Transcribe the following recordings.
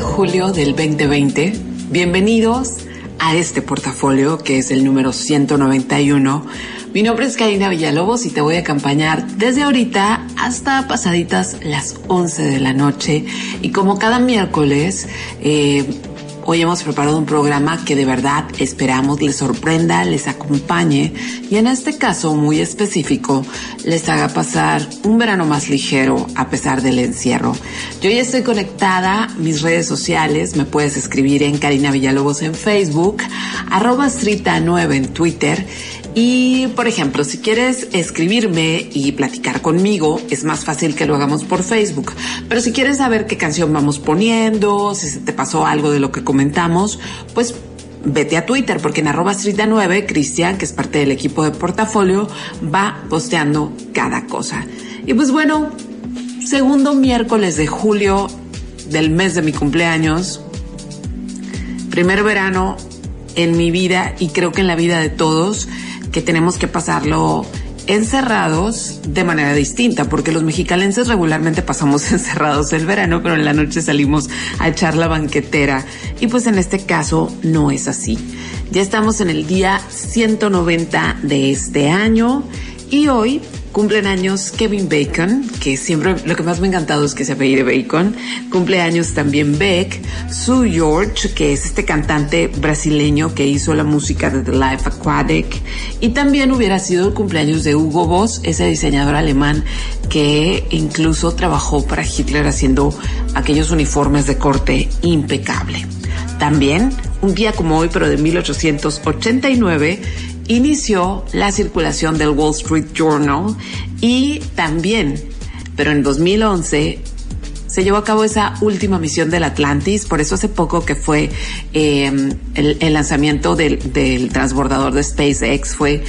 De julio del 2020... ...bienvenidos a este portafolio... ...que es el número 191... Mi nombre es Karina Villalobos y te voy a acompañar desde ahorita hasta pasaditas las 11 de la noche. Y como cada miércoles, eh, Hoy hemos preparado un programa que de verdad esperamos les sorprenda, les acompañe y en este caso muy específico les haga pasar un verano más ligero a pesar del encierro. Yo ya estoy conectada, mis redes sociales, me puedes escribir en Karina Villalobos en Facebook, arroba Strita9 en Twitter y, por ejemplo, si quieres escribirme y platicar conmigo, es más fácil que lo hagamos por Facebook. Pero si quieres saber qué canción vamos poniendo, si se te pasó algo de lo que comentamos, pues vete a Twitter, porque en arroba 9 Cristian, que es parte del equipo de portafolio, va posteando cada cosa. Y pues bueno, segundo miércoles de julio del mes de mi cumpleaños, primer verano en mi vida y creo que en la vida de todos que tenemos que pasarlo encerrados de manera distinta, porque los mexicalenses regularmente pasamos encerrados el verano, pero en la noche salimos a echar la banquetera. Y pues en este caso no es así. Ya estamos en el día 190 de este año y hoy Cumplen años Kevin Bacon, que siempre lo que más me ha encantado es que se apellide Bacon. Cumpleaños también Beck, Sue George, que es este cantante brasileño que hizo la música de The Life Aquatic. Y también hubiera sido el cumpleaños de Hugo Boss, ese diseñador alemán que incluso trabajó para Hitler haciendo aquellos uniformes de corte impecable. También, un día como hoy, pero de 1889, inició la circulación del Wall Street Journal y también, pero en 2011, se llevó a cabo esa última misión del Atlantis, por eso hace poco que fue em, el, lanzamiento del, transbordador de SpaceX fue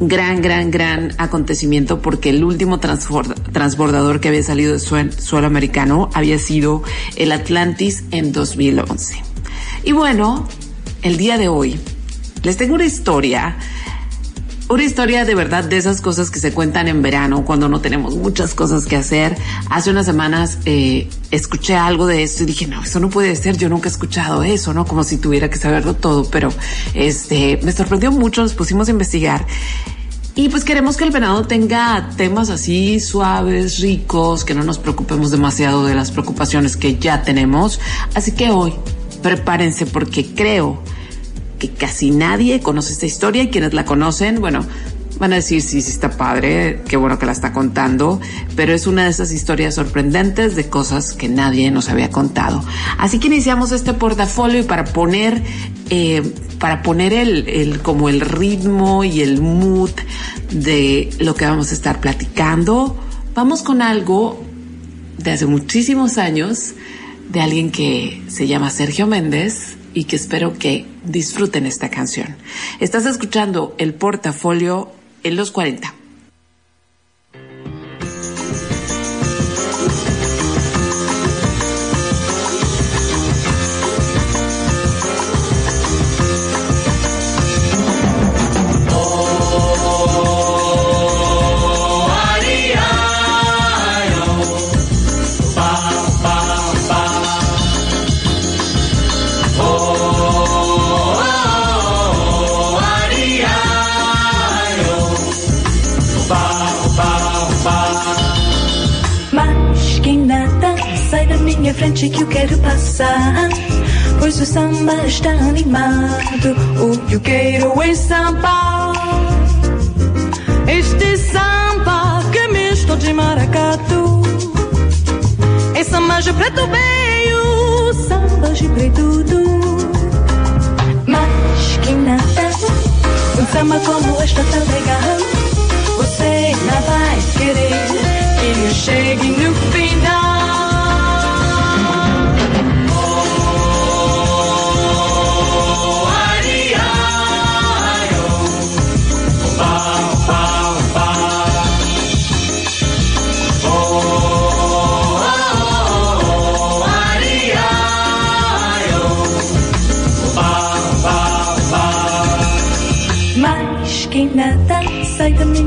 gran, gran, gran acontecimiento porque el último transbordador que había salido de suelo americano había sido el Atlantis en 2011. Y bueno, el día de hoy les tengo una historia. Una historia de verdad de esas cosas que se cuentan en verano cuando no tenemos muchas cosas que hacer. Hace unas semanas eh, escuché algo de esto y dije, no, eso no puede ser, yo nunca he escuchado eso, ¿no? Como si tuviera que saberlo todo, pero este, me sorprendió mucho, nos pusimos a investigar. Y pues queremos que el verano tenga temas así suaves, ricos, que no nos preocupemos demasiado de las preocupaciones que ya tenemos. Así que hoy prepárense porque creo que casi nadie conoce esta historia y quienes la conocen, bueno, van a decir sí, sí está padre, qué bueno que la está contando, pero es una de esas historias sorprendentes de cosas que nadie nos había contado. Así que iniciamos este portafolio y para poner, eh, para poner el, el, como el ritmo y el mood de lo que vamos a estar platicando, vamos con algo de hace muchísimos años de alguien que se llama Sergio Méndez y que espero que disfruten esta canción. Estás escuchando el portafolio en los 40. Passar. Pois o samba está animado, o que eu quero é samba. Este samba que é misto de maracatu. É samba de preto veio, samba de preto do. Mas que nada, um samba como este tão legal. Você não vai querer que eu chegue no final.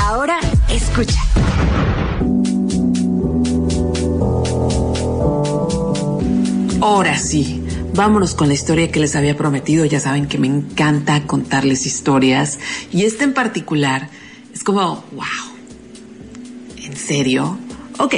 Ahora escucha. Ahora sí, vámonos con la historia que les había prometido. Ya saben que me encanta contarles historias. Y esta en particular es como, wow, ¿en serio? Ok,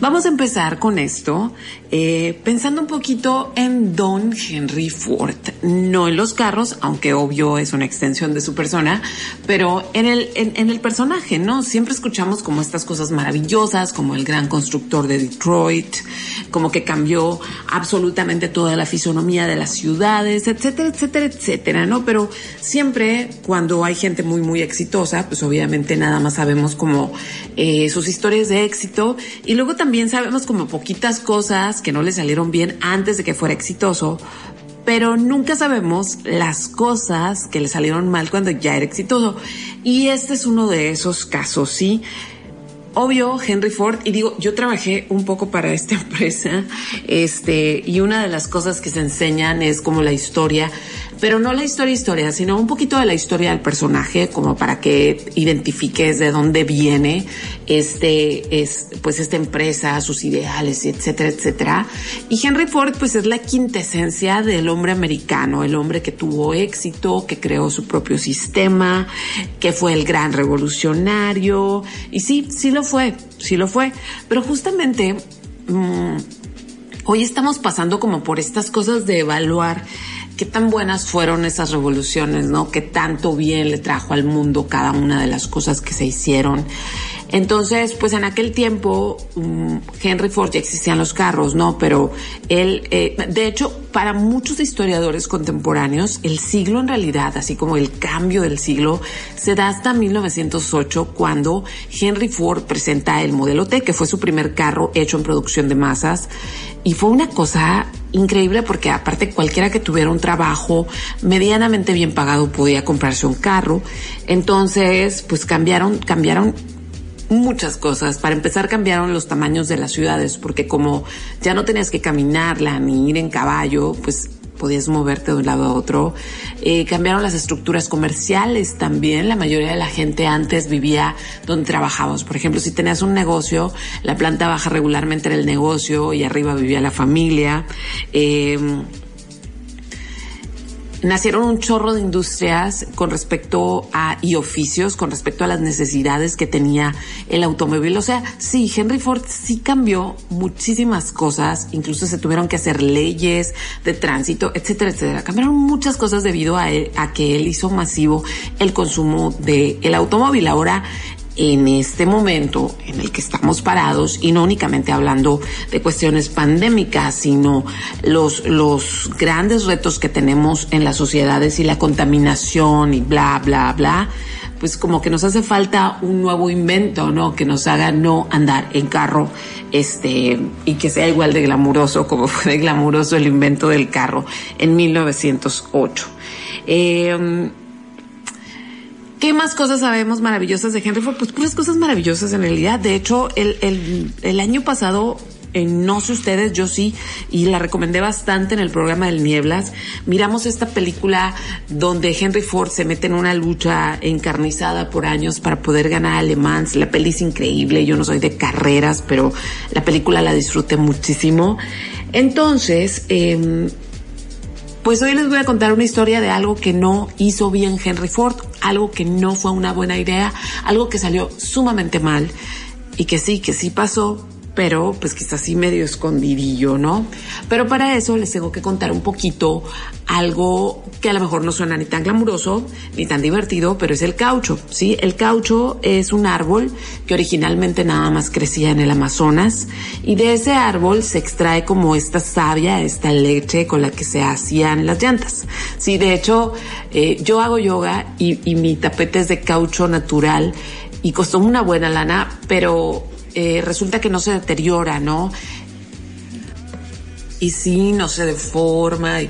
vamos a empezar con esto, eh, pensando un poquito en Don Henry Ford, no en los carros, aunque obvio es una extensión de su persona, pero en el, en, el personaje, ¿no? Siempre escuchamos como estas cosas maravillosas, como el gran constructor de Detroit, como que cambió absolutamente toda la fisonomía de las ciudades, etcétera, etcétera, etcétera, ¿no? Pero siempre cuando hay gente muy, muy exitosa, pues obviamente nada más sabemos como eh, sus historias de éxito, y luego también sabemos como poquitas cosas que no le salieron bien antes de que fuera exitoso, pero nunca sabemos las cosas que le salieron mal cuando ya era exitoso. Y este es uno de esos casos, ¿sí? Obvio, Henry Ford, y digo, yo trabajé un poco para esta empresa, este, y una de las cosas que se enseñan es como la historia pero no la historia historia, sino un poquito de la historia del personaje, como para que identifiques de dónde viene este, es, pues esta empresa, sus ideales, etcétera, etcétera. Y Henry Ford, pues es la quintesencia del hombre americano, el hombre que tuvo éxito, que creó su propio sistema, que fue el gran revolucionario. Y sí, sí lo fue, sí lo fue. Pero justamente, mmm, hoy estamos pasando como por estas cosas de evaluar qué tan buenas fueron esas revoluciones, ¿no? Qué tanto bien le trajo al mundo cada una de las cosas que se hicieron. Entonces, pues en aquel tiempo, mm, Henry Ford ya existían los carros, ¿no? Pero él, eh, de hecho, para muchos historiadores contemporáneos, el siglo en realidad, así como el cambio del siglo, se da hasta 1908 cuando Henry Ford presenta el modelo T, que fue su primer carro hecho en producción de masas. Y fue una cosa increíble porque aparte cualquiera que tuviera un trabajo medianamente bien pagado podía comprarse un carro. Entonces, pues cambiaron, cambiaron muchas cosas. Para empezar, cambiaron los tamaños de las ciudades, porque como ya no tenías que caminarla ni ir en caballo, pues podías moverte de un lado a otro. Eh, cambiaron las estructuras comerciales también. La mayoría de la gente antes vivía donde trabajabas. Por ejemplo, si tenías un negocio, la planta baja regularmente era el negocio y arriba vivía la familia. Eh, nacieron un chorro de industrias con respecto a y oficios con respecto a las necesidades que tenía el automóvil. O sea, sí, Henry Ford sí cambió muchísimas cosas, incluso se tuvieron que hacer leyes de tránsito, etcétera, etcétera. Cambiaron muchas cosas debido a, a que él hizo masivo el consumo del el automóvil. Ahora en este momento en el que estamos parados y no únicamente hablando de cuestiones pandémicas, sino los, los grandes retos que tenemos en las sociedades y la contaminación y bla, bla, bla, pues como que nos hace falta un nuevo invento, ¿no? Que nos haga no andar en carro, este, y que sea igual de glamuroso como fue de glamuroso el invento del carro en 1908. Eh, ¿Qué más cosas sabemos maravillosas de Henry Ford? Pues puras cosas maravillosas en realidad. De hecho, el, el, año pasado eh, no sé ustedes, yo sí, y la recomendé bastante en el programa del Nieblas. Miramos esta película donde Henry Ford se mete en una lucha encarnizada por años para poder ganar a Le Mans. La peli es increíble, yo no soy de carreras, pero la película la disfruté muchísimo. Entonces, em, pues hoy les voy a contar una historia de algo que no hizo bien Henry Ford, algo que no fue una buena idea, algo que salió sumamente mal y que sí, que sí pasó, pero pues quizás así medio escondidillo, ¿no? Pero para eso les tengo que contar un poquito algo que a lo mejor no suena ni tan glamuroso ni tan divertido, pero es el caucho, ¿sí? El caucho es un árbol que originalmente nada más crecía en el Amazonas y de ese árbol se extrae como esta savia, esta leche con la que se hacían las llantas. Sí, de hecho, eh, yo hago yoga y, y mi tapete es de caucho natural y costó una buena lana, pero eh, resulta que no se deteriora, ¿no? Y sí, no se deforma y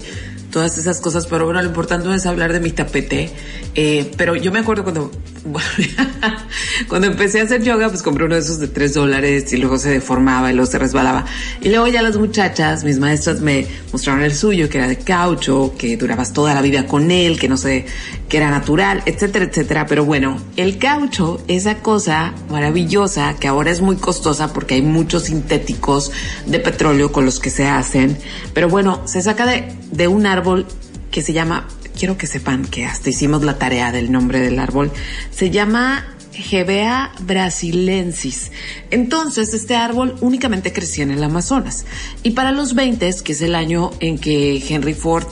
todas esas cosas, pero bueno, lo importante es hablar de mi tapete. Eh, pero yo me acuerdo cuando cuando empecé a hacer yoga, pues compré uno de esos de tres dólares y luego se deformaba y luego se resbalaba. Y luego ya las muchachas, mis maestras me mostraron el suyo, que era de caucho, que durabas toda la vida con él, que no sé, que era natural, etcétera, etcétera. Pero bueno, el caucho, esa cosa maravillosa que ahora es muy costosa porque hay muchos sintéticos de petróleo con los que se hacen. Pero bueno, se saca de, de un árbol que se llama quiero que sepan que hasta hicimos la tarea del nombre del árbol. Se llama Hevea brasilensis. Entonces, este árbol únicamente crecía en el Amazonas. Y para los 20, que es el año en que Henry Ford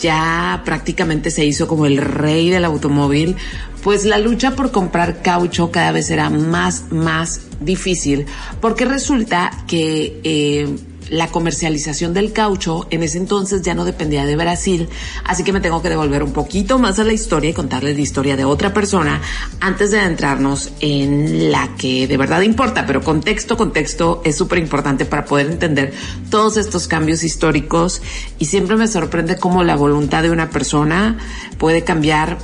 ya prácticamente se hizo como el rey del automóvil, pues la lucha por comprar caucho cada vez era más, más difícil, porque resulta que eh, la comercialización del caucho en ese entonces ya no dependía de Brasil, así que me tengo que devolver un poquito más a la historia y contarles la historia de otra persona antes de adentrarnos en la que de verdad importa, pero contexto, contexto es súper importante para poder entender todos estos cambios históricos y siempre me sorprende cómo la voluntad de una persona puede cambiar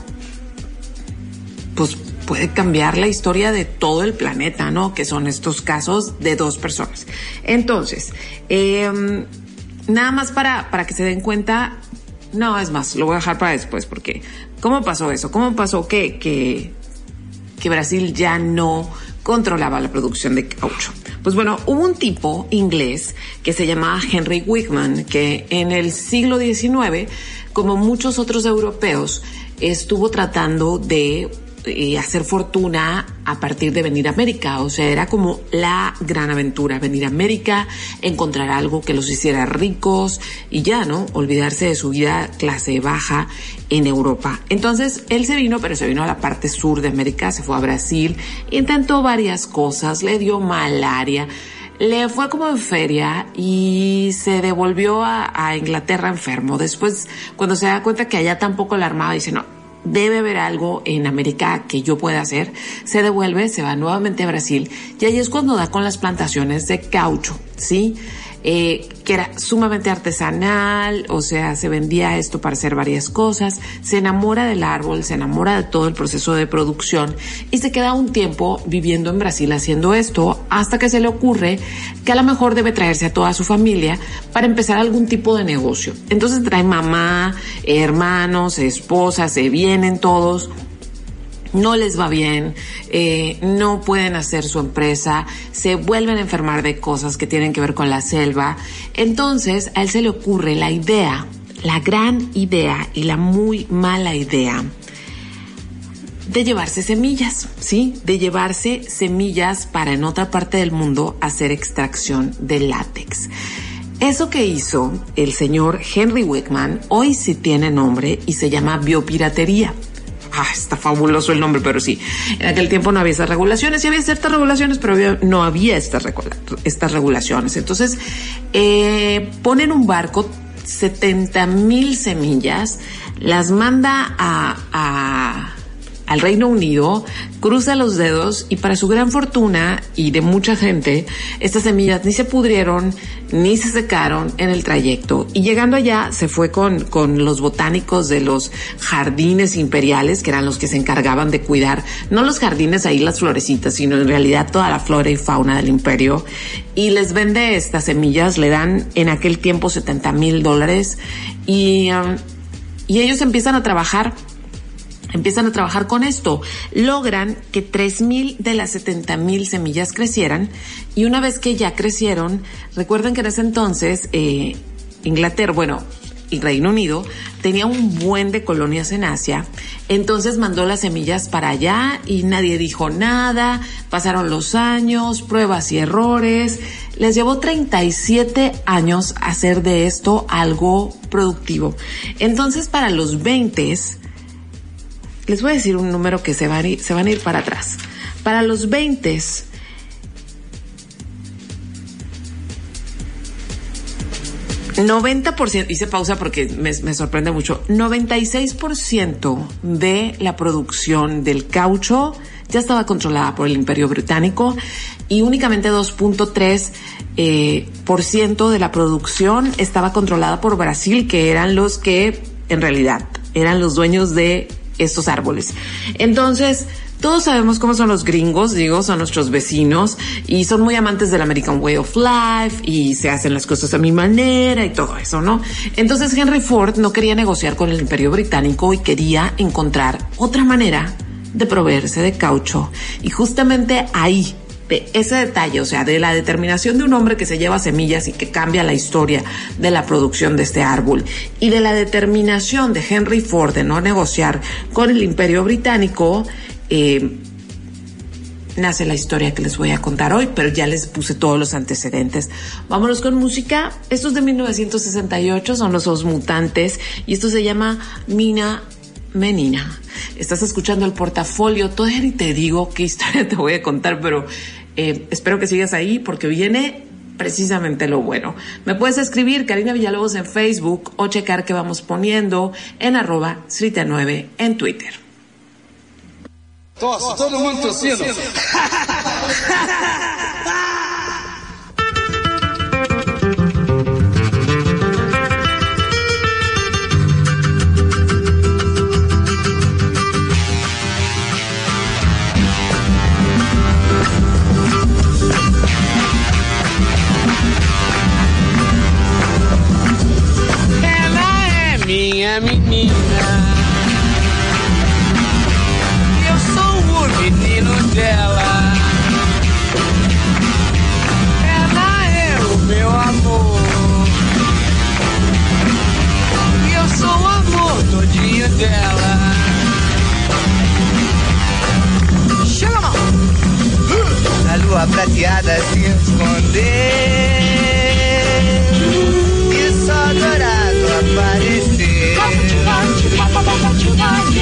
pues puede cambiar la historia de todo el planeta, ¿no? Que son estos casos de dos personas. Entonces, em, nada más para, para que se den cuenta, no, es más, lo voy a dejar para después, porque ¿cómo pasó eso? ¿Cómo pasó que, que, que Brasil ya no controlaba la producción de caucho? Pues bueno, hubo un tipo inglés que se llamaba Henry Wigman, que en el siglo XIX, como muchos otros europeos, estuvo tratando de eh, hacer fortuna a partir de venir a América. O sea, era como la gran aventura, venir a América, encontrar algo que los hiciera ricos y ya, ¿no? Olvidarse de su vida clase baja en Europa. Entonces, él se vino, pero se vino a la parte sur de América, se fue a Brasil, intentó varias cosas, le dio malaria le fue como en feria y se devolvió a, a, Inglaterra enfermo. Después, cuando se da cuenta que allá tampoco la armada, dice, no, debe haber algo en América que yo pueda hacer, se devuelve, se va nuevamente a Brasil y ahí es cuando da con las plantaciones de caucho, ¿sí? Eh, que era sumamente artesanal, o sea, se vendía esto para hacer varias cosas, se enamora del árbol, se enamora de todo el proceso de producción y se queda un tiempo viviendo en Brasil haciendo esto hasta que se le ocurre que a lo mejor debe traerse a toda su familia para empezar algún tipo de negocio. Entonces trae mamá, hermanos, esposa, se vienen todos no les va bien, eh, no pueden hacer su empresa, se vuelven a enfermar de cosas que tienen que ver con la selva. Entonces a él se le ocurre la idea, la gran idea y la muy mala idea de llevarse semillas, ¿sí? De llevarse semillas para en otra parte del mundo hacer extracción de látex. Eso que hizo el señor Henry Wickman hoy sí tiene nombre y se llama biopiratería ah, está fabuloso el nombre, pero sí, en aquel tiempo no había esas regulaciones, sí había ciertas regulaciones, pero no había estas, estas regulaciones. Entonces, eh, ponen un barco 70 mil semillas, las manda a al Reino Unido, cruza los dedos y para su gran fortuna y de mucha gente, estas semillas ni se pudrieron ni se secaron en el trayecto. Y llegando allá se fue con, con los botánicos de los jardines imperiales, que eran los que se encargaban de cuidar, no los jardines ahí las florecitas, sino en realidad toda la flora y fauna del imperio. Y les vende estas semillas, le dan en aquel tiempo 70 mil dólares y, um, y ellos empiezan a trabajar empiezan a trabajar con esto. Logran que 3.000 de las 70.000 semillas crecieran y una vez que ya crecieron, recuerden que en ese entonces eh, Inglaterra, bueno, el Reino Unido tenía un buen de colonias en Asia, entonces mandó las semillas para allá y nadie dijo nada, pasaron los años, pruebas y errores, les llevó 37 años hacer de esto algo productivo. Entonces para los 20 les voy a decir un número que se van a ir, se van a ir para atrás. Para los 20 90%, hice pausa porque me, sorprende mucho, 96% de la producción del caucho ya estaba controlada por el Imperio Británico y únicamente 2.3% eh, por ciento de la producción estaba controlada por Brasil, que eran los que en realidad eran los dueños de estos árboles. Entonces, todos sabemos cómo son los gringos, digo, son nuestros vecinos y son muy amantes del American Way of Life y se hacen las cosas a mi manera y todo eso, ¿no? Entonces Henry Ford no quería negociar con el Imperio Británico y quería encontrar otra manera de proveerse de caucho. Y justamente ahí de ese detalle, o sea, de la determinación de un hombre que se lleva semillas y que cambia la historia de la producción de este árbol, y de la determinación de Henry Ford de no negociar con el imperio británico, eh, nace la historia que les voy a contar hoy, pero ya les puse todos los antecedentes. Vámonos con música. Esto es de 1968, son los dos mutantes, y esto se llama Mina Menina. Estás escuchando el portafolio. Todavía ni te digo qué historia te voy a contar, pero eh, espero que sigas ahí porque viene precisamente lo bueno. Me puedes escribir Karina Villalobos en Facebook o checar que vamos poniendo en arroba 9 en Twitter. todo el mundo minha menina. Eu sou o menino dela. Ela é o meu amor. Eu sou o amor todinho dela. Chega, mão! A lua prateada se esconder. 刚刚出太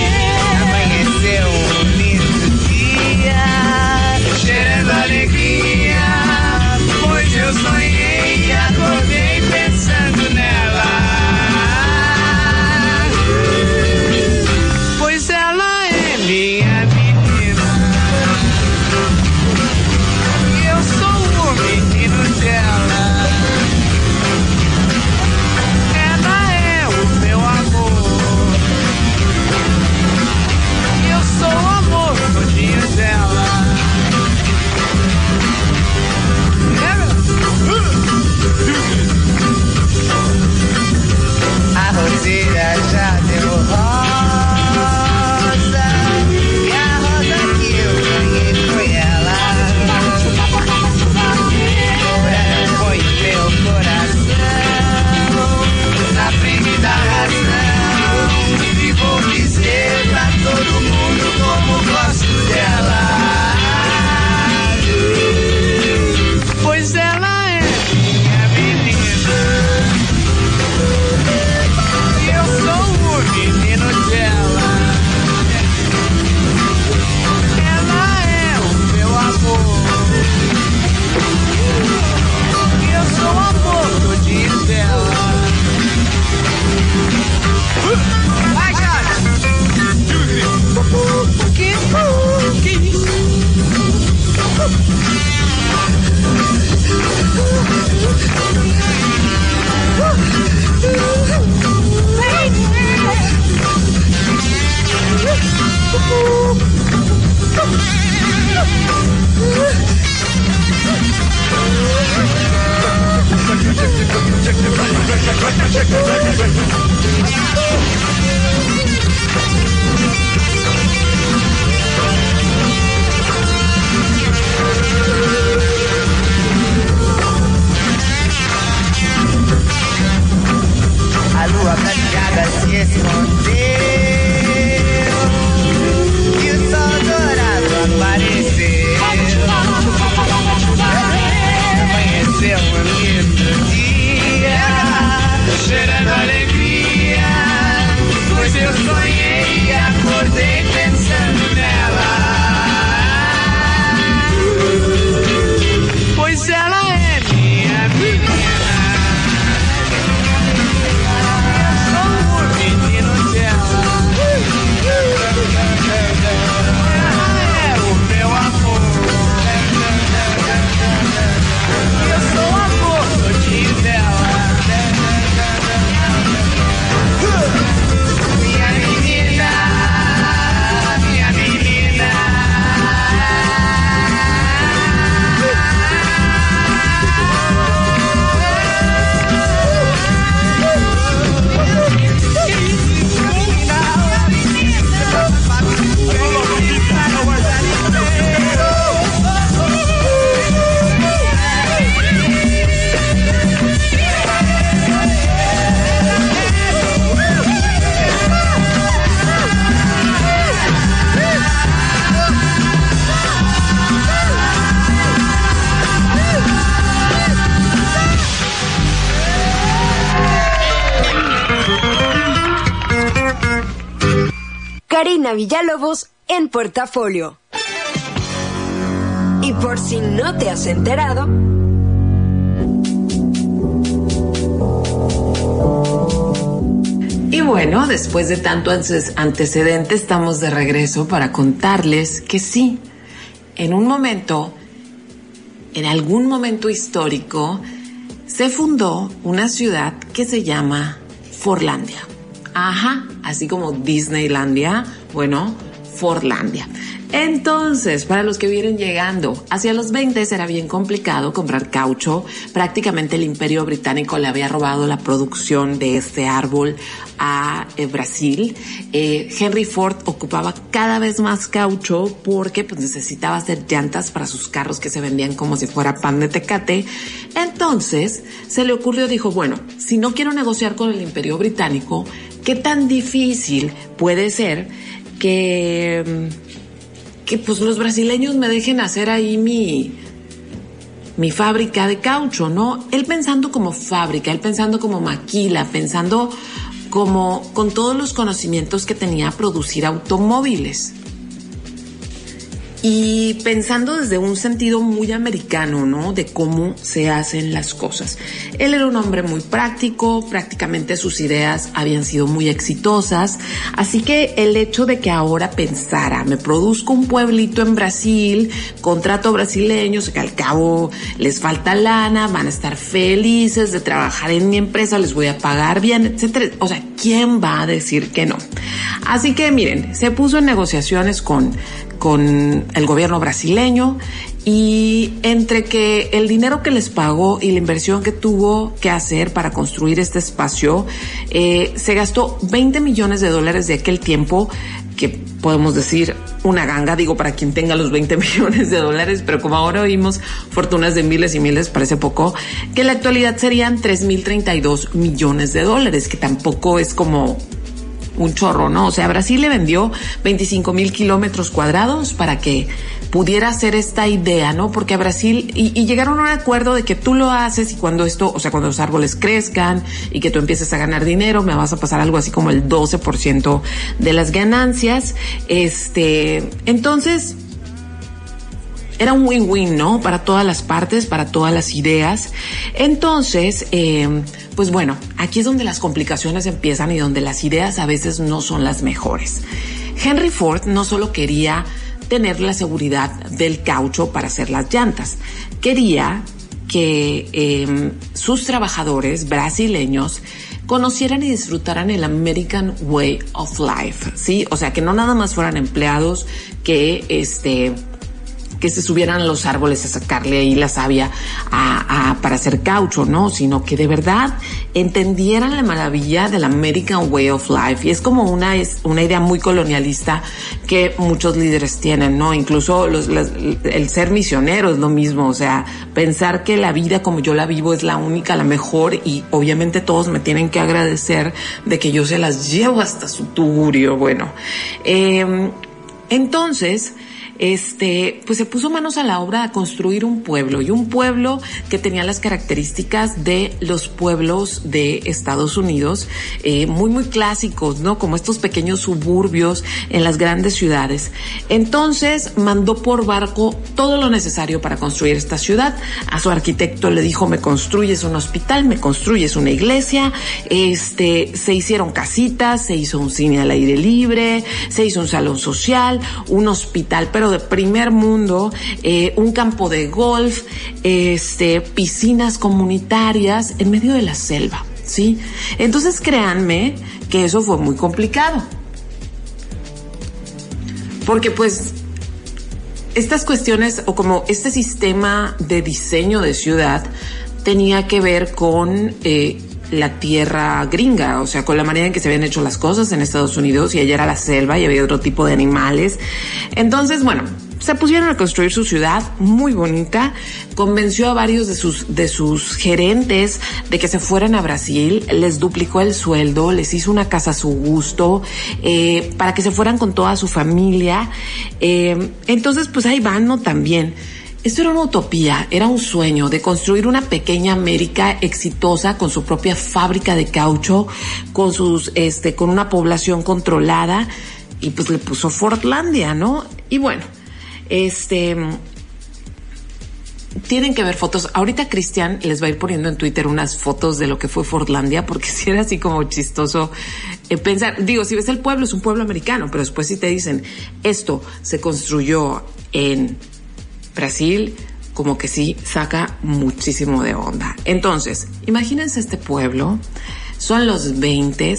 Villalobos en portafolio. Y por si no te has enterado, Y bueno, después de tanto antecedente, estamos de regreso para contarles que sí, en un momento, en algún momento histórico, se fundó una ciudad que se llama Forlandia. Ajá, así como Disneylandia, bueno, Forlandia. Entonces, para los que vienen llegando, hacia los 20 era bien complicado comprar caucho. Prácticamente el imperio británico le había robado la producción de este árbol a eh, Brasil. Eh, Henry Ford ocupaba cada vez más caucho porque pues, necesitaba hacer llantas para sus carros que se vendían como si fuera pan de tecate. Entonces, se le ocurrió, dijo, bueno, si no quiero negociar con el imperio británico, ¿qué tan difícil puede ser que... que pues los brasileños me dejen hacer ahí mi, mi fábrica de caucho, ¿no? Él pensando como fábrica, él pensando como maquila, pensando como con todos los conocimientos que tenía producir automóviles. Y pensando desde un sentido muy americano, ¿no? De cómo se hacen las cosas. Él era un hombre muy práctico, prácticamente sus ideas habían sido muy exitosas, así que el hecho de que ahora pensara, me produzco un pueblito en Brasil, contrato brasileños, que al cabo les falta lana, van a estar felices de trabajar en mi empresa, les voy a pagar bien, etcétera. O sea, ¿quién va a decir que no? Así que miren, se puso en negociaciones con con el gobierno brasileño y entre que el dinero que les pagó y la inversión que tuvo que hacer para construir este espacio, eh, se gastó 20 millones de dólares de aquel tiempo, que podemos decir una ganga, digo, para quien tenga los 20 millones de dólares, pero como ahora oímos fortunas de miles y miles, parece poco, que en la actualidad serían 3.032 millones de dólares, que tampoco es como un chorro, ¿no? O sea, Brasil le vendió 25 mil kilómetros cuadrados para que pudiera hacer esta idea, ¿no? Porque a Brasil, y, y, llegaron a un acuerdo de que tú lo haces y cuando esto, o sea, cuando los árboles crezcan y que tú empieces a ganar dinero, me vas a pasar algo así como el 12% de las ganancias. Este, entonces, era un win-win, ¿no? Para todas las partes, para todas las ideas. Entonces, eh, pues bueno, aquí es donde las complicaciones empiezan y donde las ideas a veces no son las mejores. Henry Ford no solo quería tener la seguridad del caucho para hacer las llantas, quería que eh, sus trabajadores brasileños conocieran y disfrutaran el American Way of Life, ¿sí? O sea, que no nada más fueran empleados que, este, que se subieran a los árboles a sacarle ahí la savia a, para hacer caucho, ¿no? Sino que de verdad entendieran la maravilla del American Way of Life. Y es como una, es una idea muy colonialista que muchos líderes tienen, ¿no? Incluso los, el ser misionero es lo mismo, o sea, pensar que la vida como yo la vivo es la única, la mejor y obviamente todos me tienen que agradecer de que yo se las llevo hasta su tugurio. Bueno, eh, entonces, este, pues se puso manos a la obra a construir un pueblo y un pueblo que tenía las características de los pueblos de Estados Unidos, eh, muy, muy clásicos, ¿no? Como estos pequeños suburbios en las grandes ciudades. Entonces mandó por barco todo lo necesario para construir esta ciudad. A su arquitecto le dijo, me construyes un hospital, me construyes una iglesia, este, se hicieron casitas, se hizo un cine al aire libre, se hizo un salón social, un hospital, pero de primer mundo, eh, un campo de golf, este, piscinas comunitarias en medio de la selva, ¿sí? Entonces créanme que eso fue muy complicado. Porque pues estas cuestiones o como este sistema de diseño de ciudad tenía que ver con eh, la tierra gringa, o sea, con la manera en que se habían hecho las cosas en Estados Unidos y allá era la selva y había otro tipo de animales. Entonces, bueno, se pusieron a construir su ciudad muy bonita, convenció a varios de sus, de sus gerentes de que se fueran a Brasil, les duplicó el sueldo, les hizo una casa a su gusto, eh, para que se fueran con toda su familia. Eh, entonces, pues ahí van, ¿no? También. Esto era una utopía, era un sueño de construir una pequeña América exitosa con su propia fábrica de caucho, con sus, este, con una población controlada y pues le puso Fortlandia, ¿no? Y bueno, este, tienen que ver fotos. Ahorita Cristian les va a ir poniendo en Twitter unas fotos de lo que fue Fortlandia, porque si era así como chistoso eh, pensar, digo, si ves el pueblo, es un pueblo americano, pero después si te dicen, esto se construyó en Brasil como que sí saca muchísimo de onda. Entonces, imagínense este pueblo, son los 20,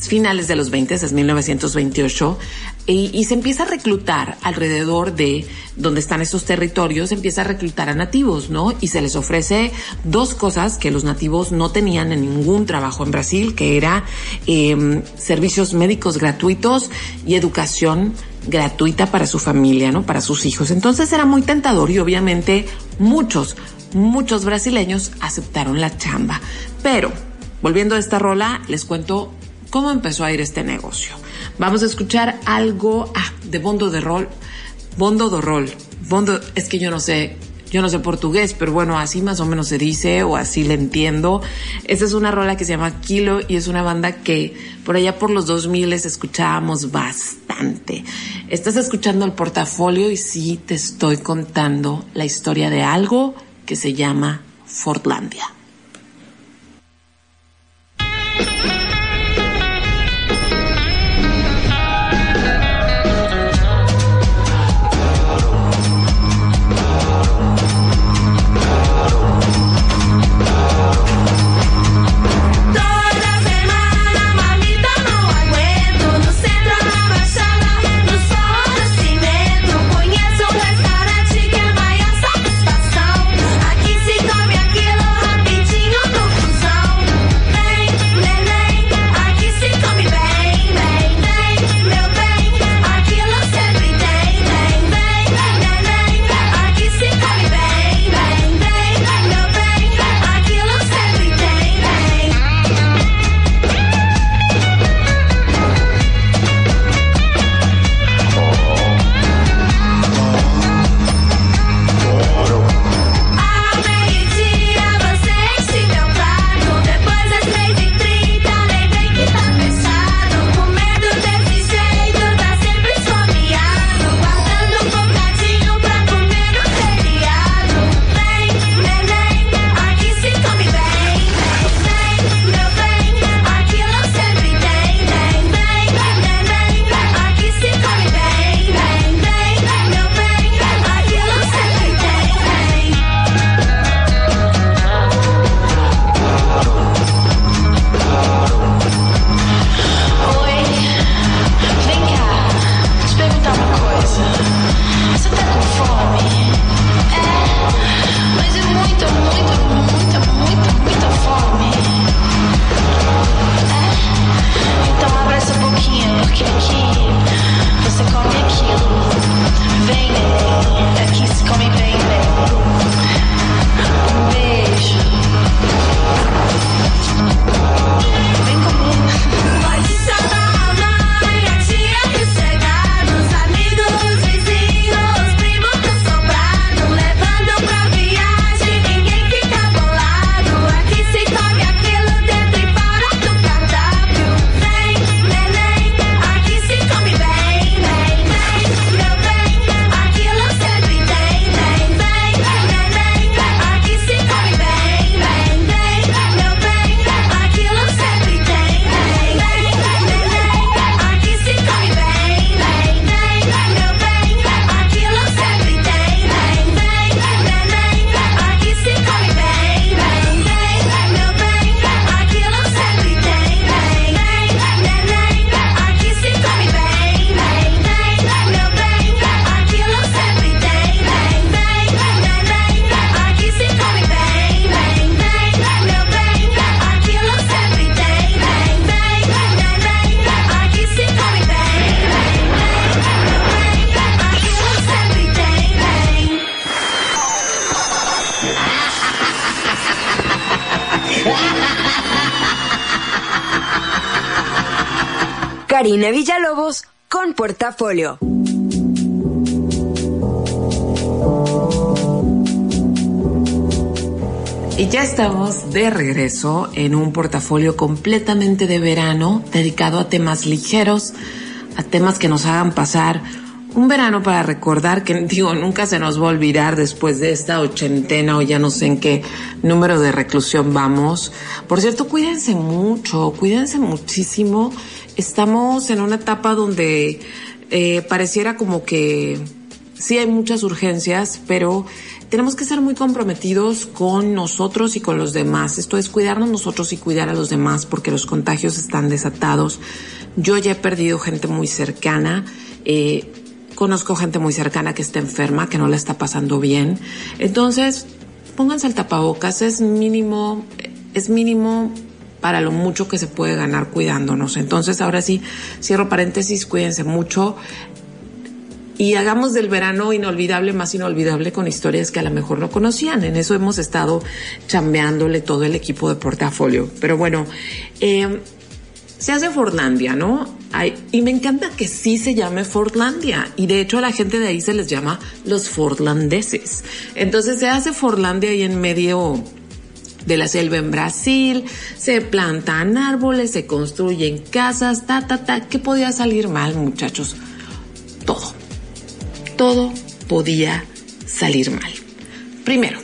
finales de los 20, es 1928, y, se empieza a reclutar alrededor de donde están estos territorios, se empieza a reclutar a nativos, ¿no? Y se les ofrece dos cosas que los nativos no tenían en ningún trabajo en Brasil, que era em, servicios médicos gratuitos y educación gratuita para su familia, ¿no? Para sus hijos. Entonces era muy tentador y obviamente muchos, muchos brasileños aceptaron la chamba. Pero, volviendo a esta rola, les cuento cómo empezó a ir este negocio. Vamos a escuchar algo ah, de Bondo de Rol. Bondo de Rol. Bondo, es que yo no sé yo no sé portugués, pero bueno, así más o menos se dice o así le entiendo. Esta es una rola que se llama Kilo y es una banda que por allá por los 2000 les escuchábamos bastante. Estás escuchando el portafolio y sí te estoy contando la historia de algo que se llama Fortlandia. Karina Villalobos con Portafolio. Y ya estamos de regreso en un portafolio completamente de verano dedicado a temas ligeros, a temas que nos hagan pasar un verano para recordar que, digo, nunca se nos va a olvidar después de esta ochentena o ya no sé en qué número de reclusión vamos. Por cierto, cuídense mucho, cuídense muchísimo. Estamos en una etapa donde eh, pareciera como que sí hay muchas urgencias, pero tenemos que ser muy comprometidos con nosotros y con los demás. Esto es cuidarnos nosotros y cuidar a los demás porque los contagios están desatados. Yo ya he perdido gente muy cercana. Eh, conozco gente muy cercana que está enferma, que no la está pasando bien. Entonces, pónganse el tapabocas. Es mínimo, es mínimo para lo mucho que se puede ganar cuidándonos. Entonces, ahora sí, cierro paréntesis, cuídense mucho y hagamos del verano inolvidable más inolvidable con historias que a lo mejor no conocían. En eso hemos estado chambeándole todo el equipo de portafolio. Pero bueno, eh, se hace Fordlandia, ¿no? y me encanta que sí se llame Fordlandia. Y de hecho a la gente de ahí se les llama los Fordlandeses. Entonces se hace Fordlandia ahí en medio de la selva en Brasil, se plantan árboles, se construyen casas, ta, ta, ta. ¿Qué podía salir mal, muchachos? Todo todo podía salir mal. Primero,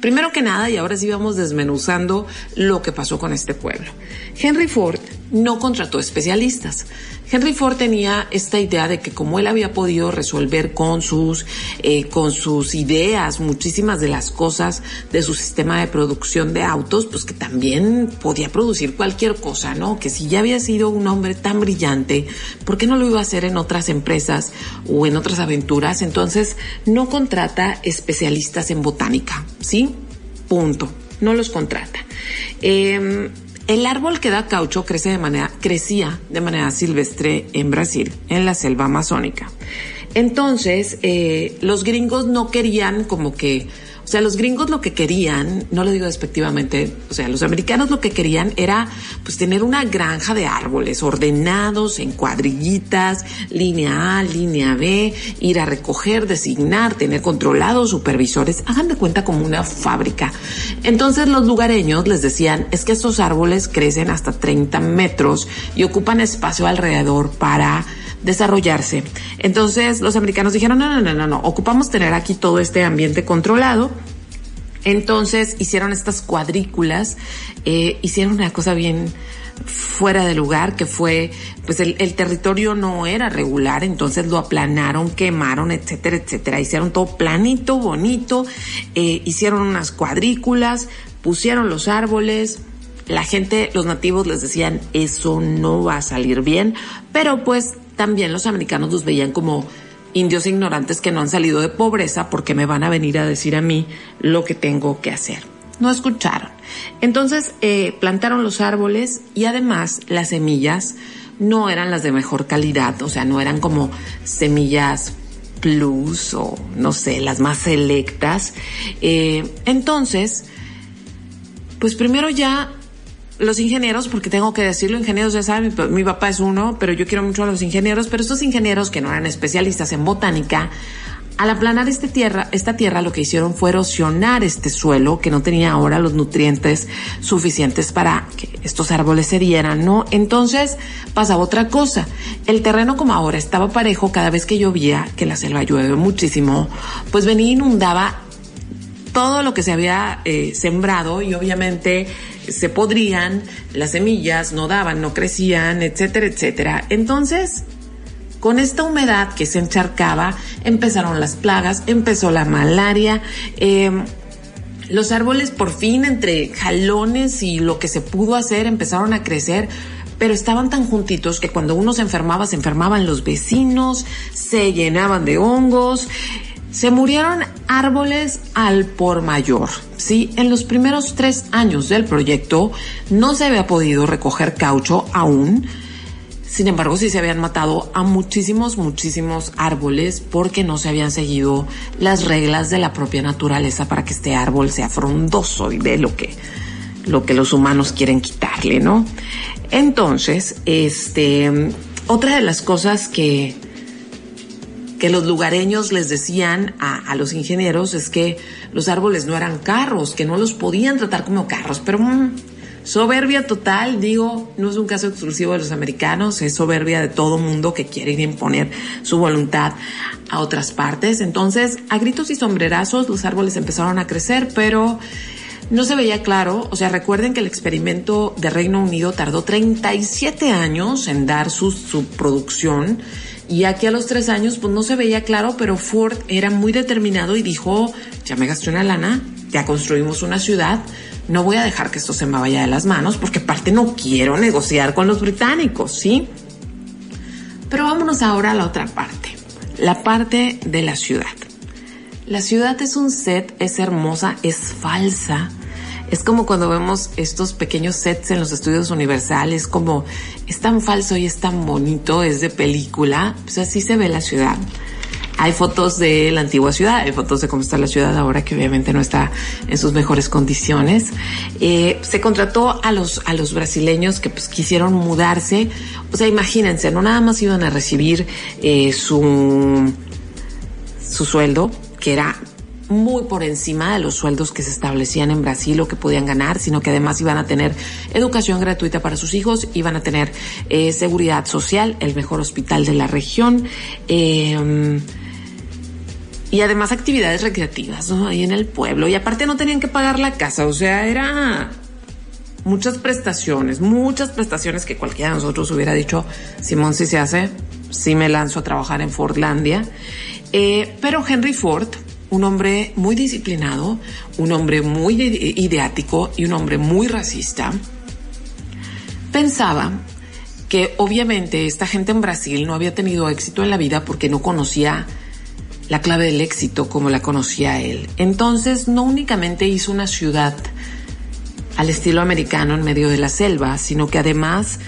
primero que nada, y ahora sí vamos desmenuzando lo que pasó con este pueblo. Henry Ford no contrató especialistas. Henry Ford tenía esta idea de que como él había podido resolver con sus, eh, con sus ideas muchísimas de las cosas de su sistema de producción de autos, pues que también podía producir cualquier cosa, ¿no? Que si ya había sido un hombre tan brillante, ¿por qué no lo iba a hacer en otras empresas o en otras aventuras? Entonces, no contrata especialistas en botánica, ¿sí? Punto. No los contrata. Eh, el árbol que da caucho crece de manera, crecía de manera silvestre en Brasil, en la selva amazónica. Entonces, eh, los gringos no querían como que sea, los gringos lo que querían, no lo digo despectivamente, o sea, los americanos lo que querían era pues tener una granja de árboles ordenados en cuadrillitas, línea A, línea B, ir a recoger, designar, tener controlados supervisores, hagan de cuenta como una fábrica. Entonces los lugareños les decían, es que estos árboles crecen hasta 30 metros y ocupan espacio alrededor para desarrollarse. Entonces los americanos dijeron, no, no, no, no, no, ocupamos tener aquí todo este ambiente controlado. Entonces hicieron estas cuadrículas, eh, hicieron una cosa bien fuera de lugar, que fue, pues el, territorio no era regular, entonces lo aplanaron, quemaron, etcétera, etcétera. Hicieron todo planito, bonito, eh, hicieron unas cuadrículas, pusieron los árboles, la gente, los nativos les decían, eso no va a salir bien, pero pues también los americanos los veían como indios ignorantes que no han salido de pobreza porque me van a venir a decir a mí lo que tengo que hacer. No escucharon. Entonces eh, plantaron los árboles y además las semillas no eran las de mejor calidad, o sea, no eran como semillas plus o no sé, las más selectas. Eh, entonces, pues primero ya los ingenieros, porque tengo que decirlo, ingenieros ya saben, mi, papá es uno, pero yo quiero mucho a los ingenieros, pero estos ingenieros que no eran especialistas en botánica, al aplanar este tierra, esta tierra lo que hicieron fue erosionar este suelo que no tenía ahora los nutrientes suficientes para que estos árboles se dieran, ¿no? Entonces pasaba otra cosa. El terreno como ahora estaba parejo cada vez que llovía, que la selva llueve muchísimo, pues venía inundaba todo lo que se había eh, sembrado y obviamente se podrían, las semillas no daban, no crecían, etcétera, etcétera. Entonces, con esta humedad que se encharcaba, empezaron las plagas, empezó la malaria, em, los árboles por fin entre jalones y lo que se pudo hacer empezaron a crecer, pero estaban tan juntitos que cuando uno se enfermaba, se enfermaban los vecinos, se llenaban de hongos. Se murieron árboles al por mayor. Sí, en los primeros tres años del proyecto no se había podido recoger caucho aún. Sin embargo, sí se habían matado a muchísimos, muchísimos árboles porque no se habían seguido las reglas de la propia naturaleza para que este árbol sea frondoso y de lo que, lo que los humanos quieren quitarle, ¿no? Entonces, este, otra de las cosas que, que los lugareños les decían a, a, los ingenieros es que los árboles no eran carros, que no los podían tratar como carros, pero mmm, soberbia total, digo, no es un caso exclusivo de los americanos, es soberbia de todo mundo que quiere imponer su voluntad a otras partes. Entonces, a gritos y sombrerazos los árboles empezaron a crecer, pero no se veía claro, o sea, recuerden que el experimento de Reino Unido tardó 37 años en dar su, su producción y aquí a los tres años pues no se veía claro, pero Ford era muy determinado y dijo, ya me gasté una lana, ya construimos una ciudad, no voy a dejar que esto se me vaya de las manos porque aparte no quiero negociar con los británicos, ¿sí? Pero vámonos ahora a la otra parte, la parte de la ciudad. La ciudad es un set, es hermosa, es falsa. Es como cuando vemos estos pequeños sets en los estudios universales, como es tan falso y es tan bonito, es de película, pues así se ve la ciudad. Hay fotos de la antigua ciudad, hay fotos de cómo está la ciudad ahora que obviamente no está en sus mejores condiciones. Eh, se contrató a los, a los brasileños que pues quisieron mudarse. O sea, imagínense, no nada más iban a recibir eh, su, su sueldo, que era muy por encima de los sueldos que se establecían en Brasil o que podían ganar, sino que además iban a tener educación gratuita para sus hijos, iban a tener eh, seguridad social, el mejor hospital de la región. Eh, y además actividades recreativas ahí en el pueblo. Y aparte no tenían que pagar la casa, o sea, era muchas prestaciones, muchas prestaciones que cualquiera de nosotros hubiera dicho, Simón, si se hace, si me lanzo a trabajar en Fordlandia. Eh, pero Henry Ford, un hombre muy disciplinado, un hombre muy ideático y un hombre muy racista, pensaba que obviamente esta gente en Brasil no había tenido éxito en la vida porque no conocía la clave del éxito como la conocía él. Entonces no únicamente hizo una ciudad al estilo americano en medio de la selva, sino que además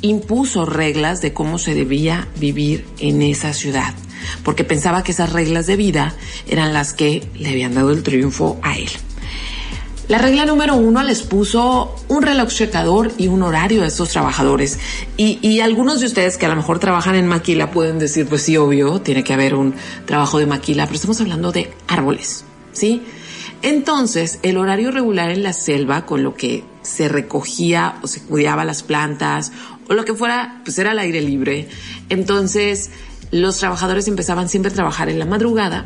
impuso reglas de cómo se debía vivir en esa ciudad porque pensaba que esas reglas de vida eran las que le habían dado el triunfo a él. La regla número uno les puso un reloj checador y un horario a estos trabajadores. Y, y, algunos de ustedes que a lo mejor trabajan en maquila pueden decir, pues sí, obvio, tiene que haber un trabajo de maquila, pero estamos hablando de árboles, ¿sí? Entonces, el horario regular en la selva, con lo que se recogía o se cuidaba las plantas o lo que fuera, pues era al aire libre. Entonces, los trabajadores empezaban siempre a trabajar en la madrugada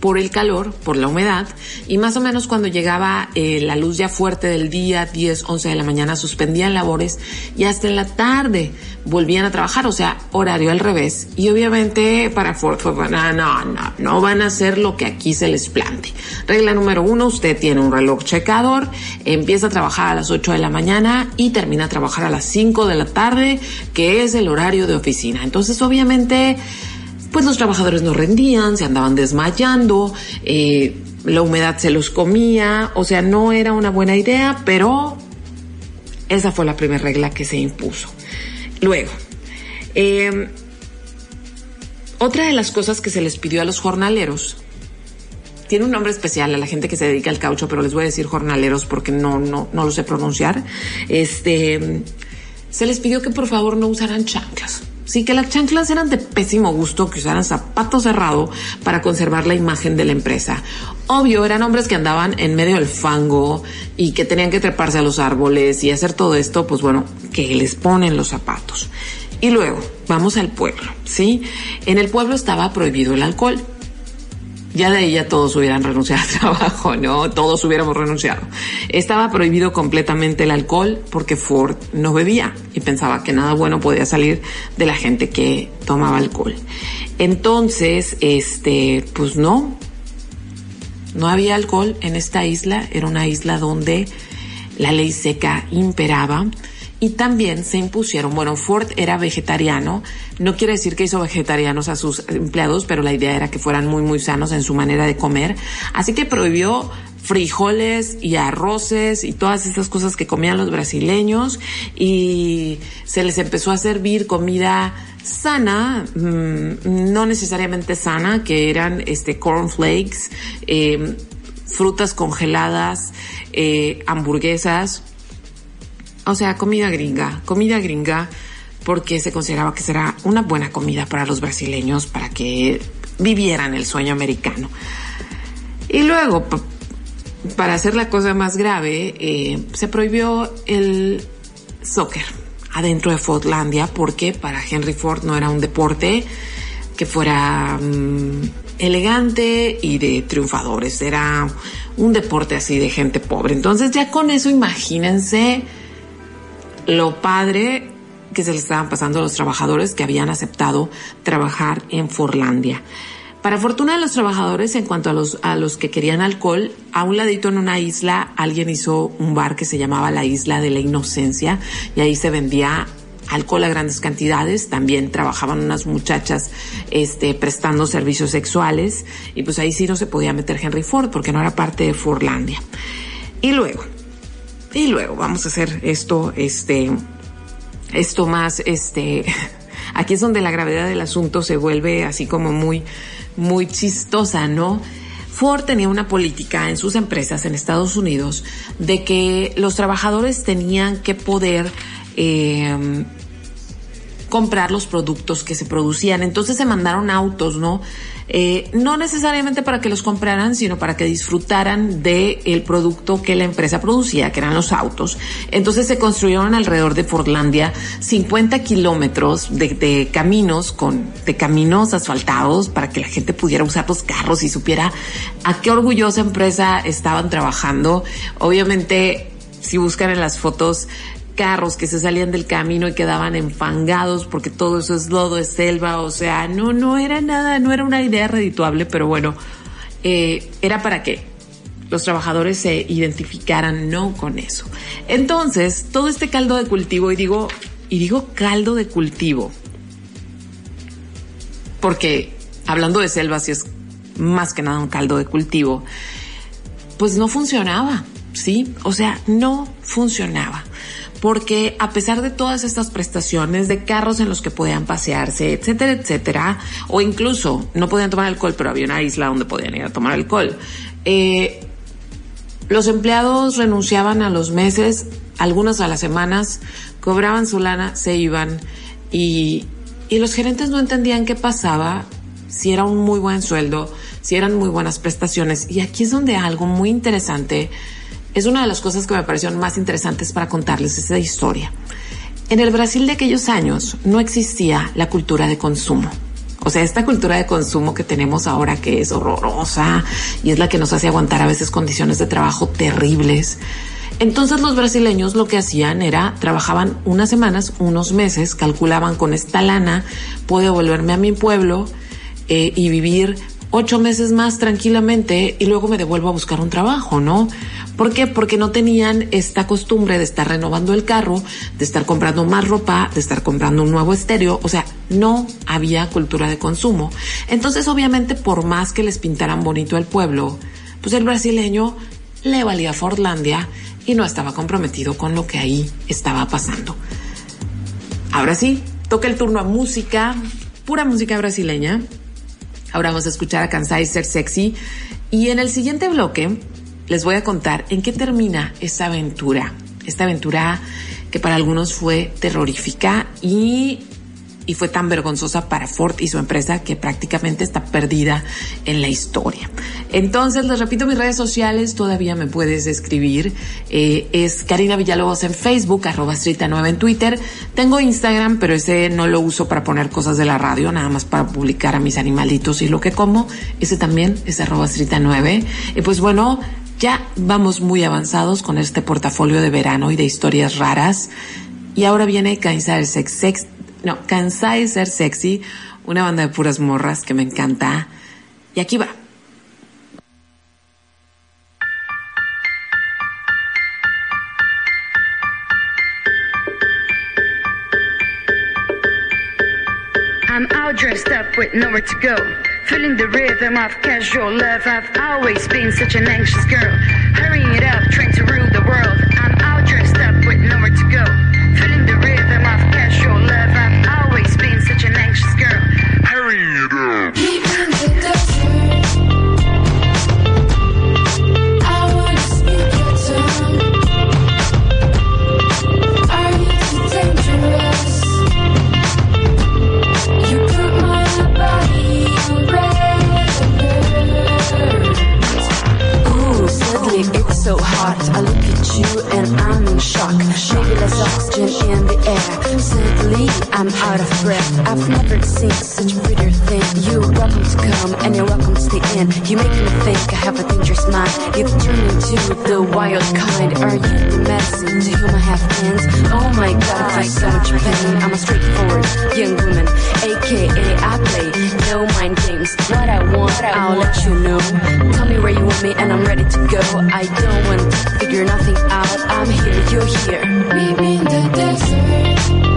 por el calor, por la humedad, y más o menos cuando llegaba eh, la luz ya fuerte del día, 10, 11 de la mañana, suspendían labores y hasta en la tarde volvían a trabajar, o sea, horario al revés. Y obviamente para Ford no, no, no, no van a hacer lo que aquí se les plante. Regla número uno, usted tiene un reloj checador, empieza a trabajar a las 8 de la mañana y termina a trabajar a las 5 de la tarde, que es el horario de oficina. Entonces, obviamente, pues los trabajadores no rendían, se andaban desmayando, eh, la humedad se los comía, o sea, no era una buena idea, pero esa fue la primera regla que se impuso. Luego, eh, otra de las cosas que se les pidió a los jornaleros, tiene un nombre especial a la gente que se dedica al caucho, pero les voy a decir jornaleros porque no, no, no lo sé pronunciar. Este, se les pidió que por favor no usaran chanclas. Sí, que las chanclas eran de pésimo gusto, que usaran zapato cerrado para conservar la imagen de la empresa. Obvio, eran hombres que andaban en medio del fango y que tenían que treparse a los árboles y hacer todo esto, pues bueno, que les ponen los zapatos. Y luego, vamos al pueblo, ¿sí? En el pueblo estaba prohibido el alcohol ya de ahí ya todos hubieran renunciado al trabajo, ¿no? Todos hubiéramos renunciado. Estaba prohibido completamente el alcohol porque Ford no bebía y pensaba que nada bueno podía salir de la gente que tomaba alcohol. Entonces, este, pues no, no había alcohol en esta isla, era una isla donde la ley seca imperaba y también se impusieron, bueno, Ford era vegetariano, no quiere decir que hizo vegetarianos a sus empleados, pero la idea era que fueran muy, muy sanos en su manera de comer, así que prohibió frijoles y arroces y todas esas cosas que comían los brasileños y se les empezó a servir comida sana, mmm, no necesariamente sana, que eran este cornflakes, eh, frutas congeladas, eh, hamburguesas, o sea, comida gringa, comida gringa, porque se consideraba que será una buena comida para los brasileños para que vivieran el sueño americano. Y luego, para hacer la cosa más grave, eh, se prohibió el soccer adentro de Fordlandia porque para Henry Ford no era un deporte que fuera mm, elegante y de triunfadores, era un deporte así de gente pobre. Entonces ya con eso imagínense lo padre que se le estaban pasando a los trabajadores que habían aceptado trabajar en Forlandia. Para fortuna de los trabajadores, en cuanto a los, a los que querían alcohol, a un ladito en una isla alguien hizo un bar que se llamaba la Isla de la Inocencia y ahí se vendía alcohol a grandes cantidades, también trabajaban unas muchachas este, prestando servicios sexuales y pues ahí sí no se podía meter Henry Ford porque no era parte de Fordlandia. Y luego, y luego vamos a hacer esto, este, esto más, este, aquí es donde la gravedad del asunto se vuelve así como muy, muy chistosa, ¿no? Ford tenía una política en sus empresas en Estados Unidos de que los trabajadores tenían que poder eh, comprar los productos que se producían. Entonces se mandaron autos, ¿no? Eh, no necesariamente para que los compraran, sino para que disfrutaran del el producto que la empresa producía, que eran los autos. Entonces se construyeron alrededor de Fordlandia 50 kilómetros de, de caminos con, de caminos asfaltados para que la gente pudiera usar los carros y supiera a qué orgullosa empresa estaban trabajando. Obviamente, si buscan en las fotos, carros que se salían del camino y quedaban enfangados porque todo eso es lodo, es selva, o sea, no, no era nada, no era una idea redituable, pero bueno, eh, era para que los trabajadores se identificaran no con eso. Entonces, todo este caldo de cultivo, y digo, y digo caldo de cultivo, porque hablando de selva, si es más que nada un caldo de cultivo, pues no funcionaba, ¿sí? O sea, no funcionaba porque a pesar de todas estas prestaciones de carros en los que podían pasearse, etcétera, etcétera, o incluso no podían tomar alcohol, pero había una isla donde podían ir a tomar alcohol, eh, los empleados renunciaban a los meses, algunos a las semanas, cobraban su lana, se iban y, y los gerentes no entendían qué pasaba, si era un muy buen sueldo, si eran muy buenas prestaciones. Y aquí es donde algo muy interesante es una de las cosas que me parecieron más interesantes para contarles esa historia. En el Brasil de aquellos años no existía la cultura de consumo. O sea, esta cultura de consumo que tenemos ahora que es horrorosa y es la que nos hace aguantar a veces condiciones de trabajo terribles. Entonces los brasileños lo que hacían era trabajaban unas semanas, unos meses, calculaban con esta lana, puedo volverme a mi pueblo eh, y vivir ocho meses más tranquilamente y luego me devuelvo a buscar un trabajo, ¿no? ¿Por qué? Porque no tenían esta costumbre de estar renovando el carro, de estar comprando más ropa, de estar comprando un nuevo estéreo, o sea, no había cultura de consumo. Entonces, obviamente, por más que les pintaran bonito el pueblo, pues el brasileño le valía Fordlandia y no estaba comprometido con lo que ahí estaba pasando. Ahora sí, toca el turno a música, pura música brasileña. Ahora vamos a escuchar a Kansai Ser Sexy. Y en el siguiente bloque les voy a contar en qué termina esta aventura. Esta aventura que para algunos fue terrorífica y, y fue tan vergonzosa para Ford y su empresa que prácticamente está perdida en la historia. Entonces, les repito, mis redes sociales todavía me puedes escribir. Eh, es Karina Villalobos en Facebook, arroba 9 en Twitter. Tengo Instagram, pero ese no lo uso para poner cosas de la radio, nada más para publicar a mis animalitos y lo que como. Ese también es arroba 9. Y pues bueno, ya vamos muy avanzados con este portafolio de verano y de historias raras. Y ahora viene Cansar Sex, Sex, no, Cansar Ser Sexy, una banda de puras morras que me encanta. Y aquí va. I'm all dressed up with nowhere to go. Feeling the rhythm of casual love. I've always been such an anxious girl. Hurrying it up, trying to rule out of breath. I've never seen such a prettier thing. You're welcome to come and you're welcome to stay in. You make me think I have a dangerous mind. You've turned into the wild kind. Are you the medicine to whom I have hands? Oh my god, feel so much pain. I'm a straightforward young woman, aka I play no mind games. What I want, I'll let you know. Tell me where you want me and I'm ready to go. I don't want to figure nothing out. I'm here, you're here. Meet me in the desert.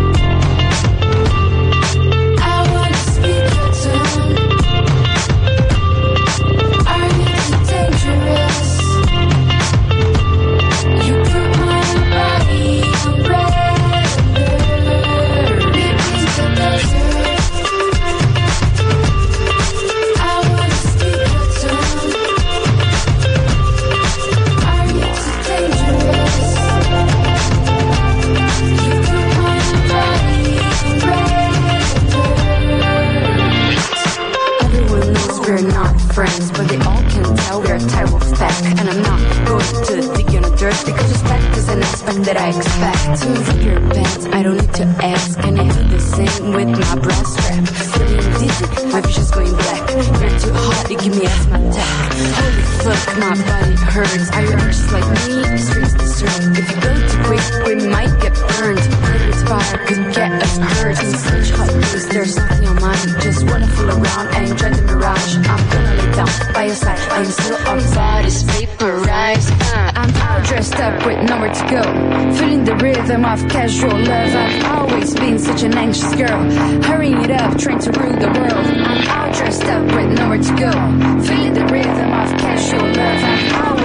To rip your pants, I don't need to ask. Can I do the same with my bra strap? Feeling dizzy, my vision's going black. You're too hot, you give me asthma attack. Holy fuck, my body hurts. Are you anxious like me? Streets If you go too quick, we might get burned. This fire could get us hurt. In such hot days, there's nothing on mine. Just wanna fool around and enjoy the mirage. I'm gonna lay down by your side. I'm still on bodies vaporized. I'm all dressed up with nowhere to go. Feeling the rhythm of casual love. I've always been such an anxious girl. Hurrying it up, trying to rule the world. I'm all dressed up with nowhere to go. Feeling the rhythm of casual love.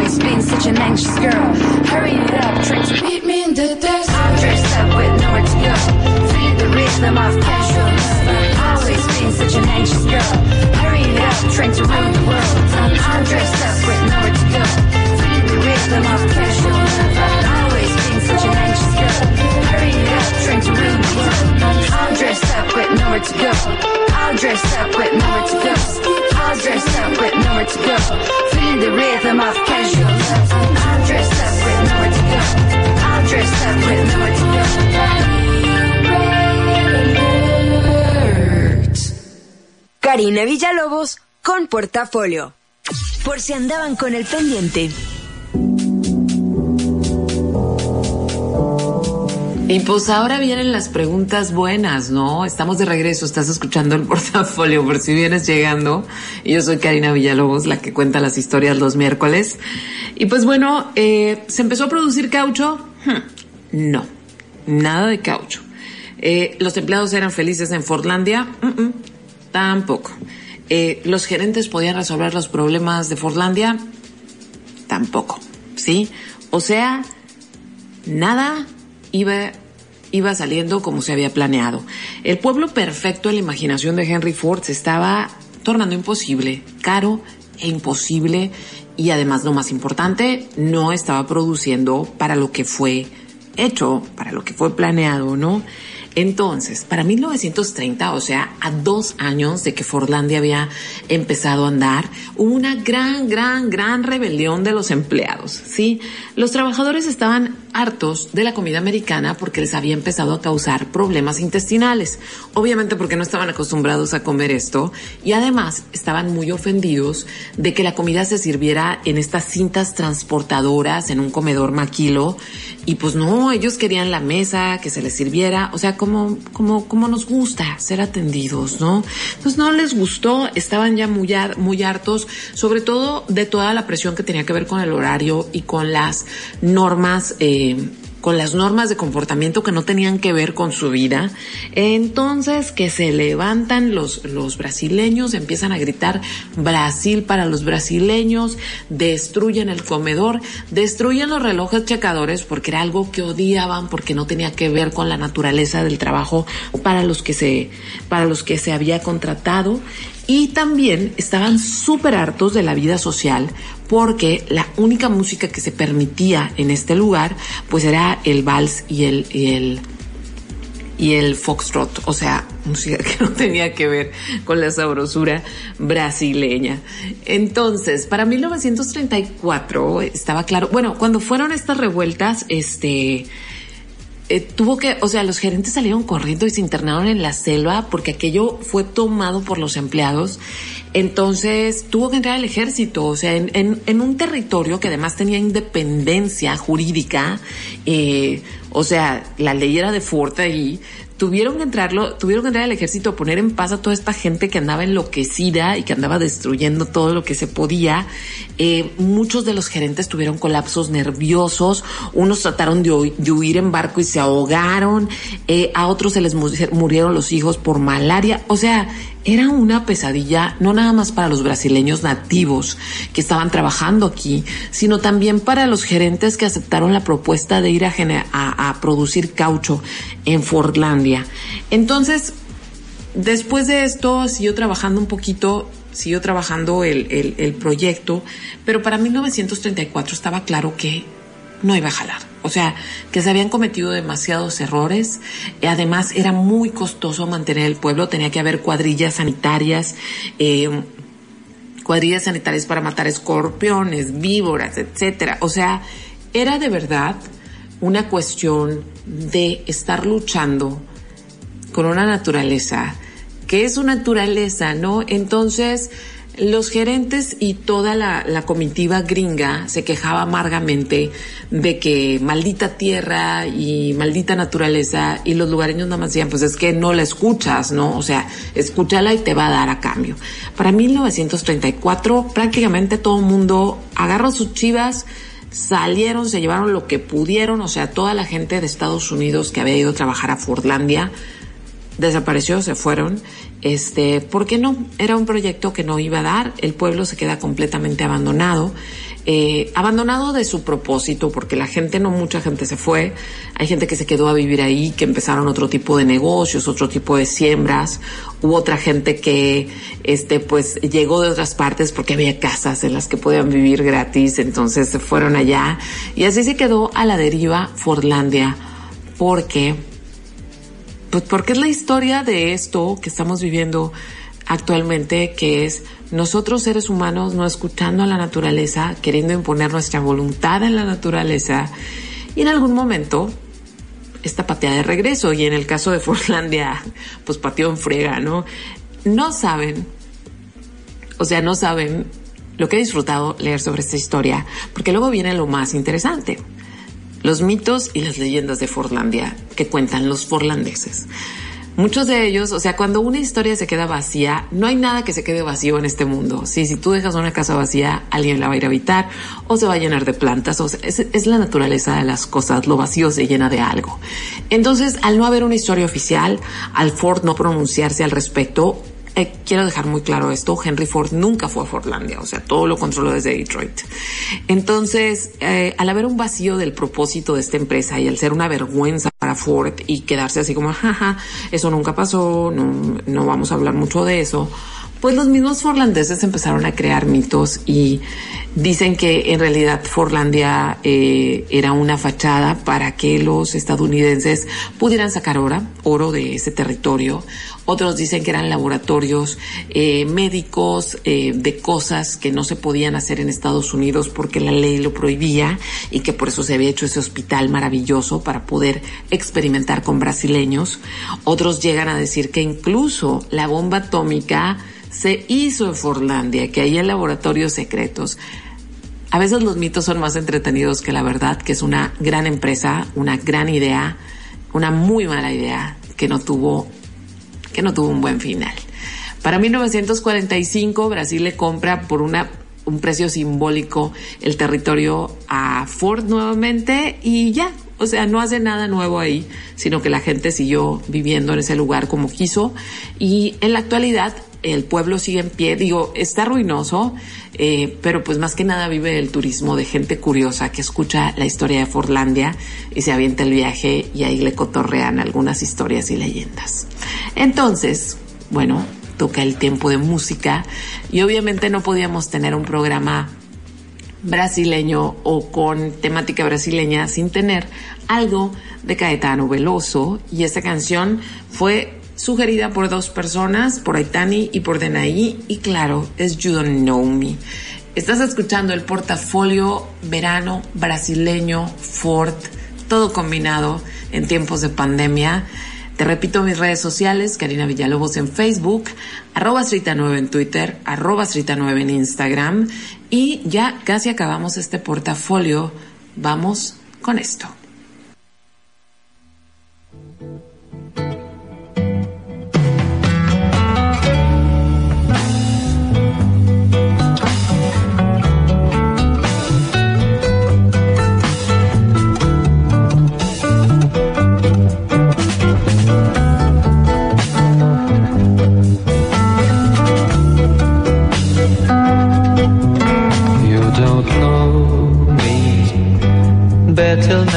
Always been such an anxious girl. Hurry it up, trying to meet me in the desert. I'm dressed up with nowhere to go. Feeling the rhythm of casual love. Always been such an anxious girl. Hurrying it up, trying to rule the world. I'm dressed up with nowhere to go. Feeling the rhythm of casual love. Always been such an anxious girl. Hurrying it up, trying to rule the world. All dressed up with nowhere to go. All dressed up with nowhere to go. All dressed up with nowhere to go. All dressed up with nowhere to go. Karina Villalobos con portafolio. Por si andaban con el pendiente. Y pues ahora vienen las preguntas buenas, ¿no? Estamos de regreso, estás escuchando el portafolio por si vienes llegando. Yo soy Karina Villalobos, la que cuenta las historias los miércoles. Y pues bueno, eh, ¿se empezó a producir caucho? Hmm, no, nada de caucho. Eh, ¿Los empleados eran felices en Fortlandia? Tampoco. Eh, ¿Los gerentes podían resolver los problemas de Fortlandia? Tampoco, ¿sí? O sea, nada iba, iba saliendo como se había planeado. El pueblo perfecto en la imaginación de Henry Ford se estaba tornando imposible, caro e imposible y además lo más importante, no estaba produciendo para lo que fue hecho, para lo que fue planeado, ¿no? Entonces, para 1930, o sea, a dos años de que Fordlandia había empezado a andar, hubo una gran, gran, gran rebelión de los empleados, ¿sí? Los trabajadores estaban hartos de la comida americana porque les había empezado a causar problemas intestinales, obviamente porque no estaban acostumbrados a comer esto y además estaban muy ofendidos de que la comida se sirviera en estas cintas transportadoras en un comedor maquilo y pues no, ellos querían la mesa, que se les sirviera, o sea, como, como, como nos gusta ser atendidos, ¿no? Entonces no les gustó, estaban ya muy, muy hartos, sobre todo de toda la presión que tenía que ver con el horario y con las normas, eh, con las normas de comportamiento que no tenían que ver con su vida. Entonces, que se levantan los, los brasileños, empiezan a gritar Brasil para los brasileños, destruyen el comedor, destruyen los relojes checadores porque era algo que odiaban, porque no tenía que ver con la naturaleza del trabajo para los que se, para los que se había contratado. Y también estaban súper hartos de la vida social porque la única música que se permitía en este lugar pues era el vals y el, y el, y el foxtrot, o sea, música que no tenía que ver con la sabrosura brasileña. Entonces, para 1934 estaba claro, bueno, cuando fueron estas revueltas, este, eh, tuvo que, o sea, los gerentes salieron corriendo y se internaron en la selva porque aquello fue tomado por los empleados. Entonces tuvo que entrar al ejército, o sea, en, en, en un territorio que además tenía independencia jurídica, eh, o sea, la ley era de fuerte ahí, tuvieron que entrarlo, tuvieron que entrar al ejército a poner en paz a toda esta gente que andaba enloquecida y que andaba destruyendo todo lo que se podía. Eh, muchos de los gerentes tuvieron colapsos nerviosos, unos trataron de, hu- de huir en barco y se ahogaron, eh, a otros se les mu- murieron los hijos por malaria, o sea, era una pesadilla no nada más para los brasileños nativos que estaban trabajando aquí, sino también para los gerentes que aceptaron la propuesta de ir a, a- a producir caucho en Fordlandia. Entonces, después de esto siguió trabajando un poquito, siguió trabajando el, el- el proyecto, pero para 1934 estaba claro que no iba a jalar. O sea, que se habían cometido demasiados errores. Eh, Además, era muy costoso mantener el pueblo. Tenía que haber cuadrillas sanitarias, eh, cuadrillas sanitarias para matar escorpiones, víboras, etcétera. O sea, era de verdad una cuestión de estar luchando con una naturaleza que es su naturaleza, ¿no? Entonces, los gerentes y toda la, comitiva gringa se quejaba amargamente de que maldita tierra y maldita naturaleza y los lugareños nada más decían, pues es que no la escuchas, ¿no? O sea, escúchala y te va a dar a cambio. Para 1934 prácticamente todo el mundo agarró sus chivas, salieron, se llevaron lo que pudieron, o sea, toda la gente de Estados Unidos que había ido a trabajar a Fordlandia, desapareció, se fueron, este, porque no, era un proyecto que no iba a dar, el pueblo se queda completamente abandonado, eh, abandonado de su propósito, porque la gente, no mucha gente se fue, hay gente que se quedó a vivir ahí, que empezaron otro tipo de negocios, otro tipo de siembras, hubo otra gente que, este, pues llegó de otras partes porque había casas en las que podían vivir gratis, entonces se fueron allá, y así se quedó a la deriva Fordlandia, porque pues porque es la historia de esto que estamos viviendo actualmente, que es nosotros seres humanos no escuchando a la naturaleza, queriendo imponer nuestra voluntad en la naturaleza, y en algún momento esta patea de regreso, y en el caso de Forlandia, pues pateó en frega, ¿no? No saben, o sea, no saben lo que he disfrutado leer sobre esta historia, porque luego viene lo más interesante los mitos y las leyendas de Forlandia que cuentan los forlandeses. Muchos de ellos, o sea, cuando una historia se queda vacía, no hay nada que se quede vacío en este mundo. Sí, si tú dejas una casa vacía, alguien la va a ir a habitar o se va a llenar de plantas. O sea, es, es la naturaleza de las cosas. Lo vacío se llena de algo. Entonces, al no haber una historia oficial, al Ford no pronunciarse al respecto, eh, quiero dejar muy claro esto, Henry Ford nunca fue a Fordlandia, o sea, todo lo controló desde Detroit. Entonces, eh, al haber un vacío del propósito de esta empresa y al ser una vergüenza para Ford y quedarse así como, jaja, eso nunca pasó, no, no vamos a hablar mucho de eso, pues los mismos forlandeses empezaron a crear mitos y dicen que en realidad Forlandia eh, era una fachada para que los estadounidenses pudieran sacar oro, oro de ese territorio. Otros dicen que eran laboratorios eh, médicos eh, de cosas que no se podían hacer en Estados Unidos porque la ley lo prohibía y que por eso se había hecho ese hospital maravilloso para poder experimentar con brasileños. Otros llegan a decir que incluso la bomba atómica se hizo en Forlandia, que hay laboratorios secretos. A veces los mitos son más entretenidos que la verdad, que es una gran empresa, una gran idea, una muy mala idea que no tuvo, que no tuvo un buen final. Para 1945 Brasil le compra por una un precio simbólico el territorio a Ford nuevamente y ya, o sea, no hace nada nuevo ahí, sino que la gente siguió viviendo en ese lugar como quiso y en la actualidad el pueblo sigue en pie, digo, está ruinoso, eh, pero pues más que nada vive el turismo de gente curiosa que escucha la historia de Forlandia y se avienta el viaje y ahí le cotorrean algunas historias y leyendas. Entonces, bueno, toca el tiempo de música y obviamente no podíamos tener un programa brasileño o con temática brasileña sin tener algo de Caetano Veloso y esta canción fue sugerida por dos personas, por Aitani y por Denaí, y claro, es You Don't Know Me. Estás escuchando el portafolio verano brasileño Ford, todo combinado en tiempos de pandemia. Te repito mis redes sociales, Karina Villalobos en Facebook, arroba 9 en Twitter, arroba 9 en Instagram y ya casi acabamos este portafolio. Vamos con esto.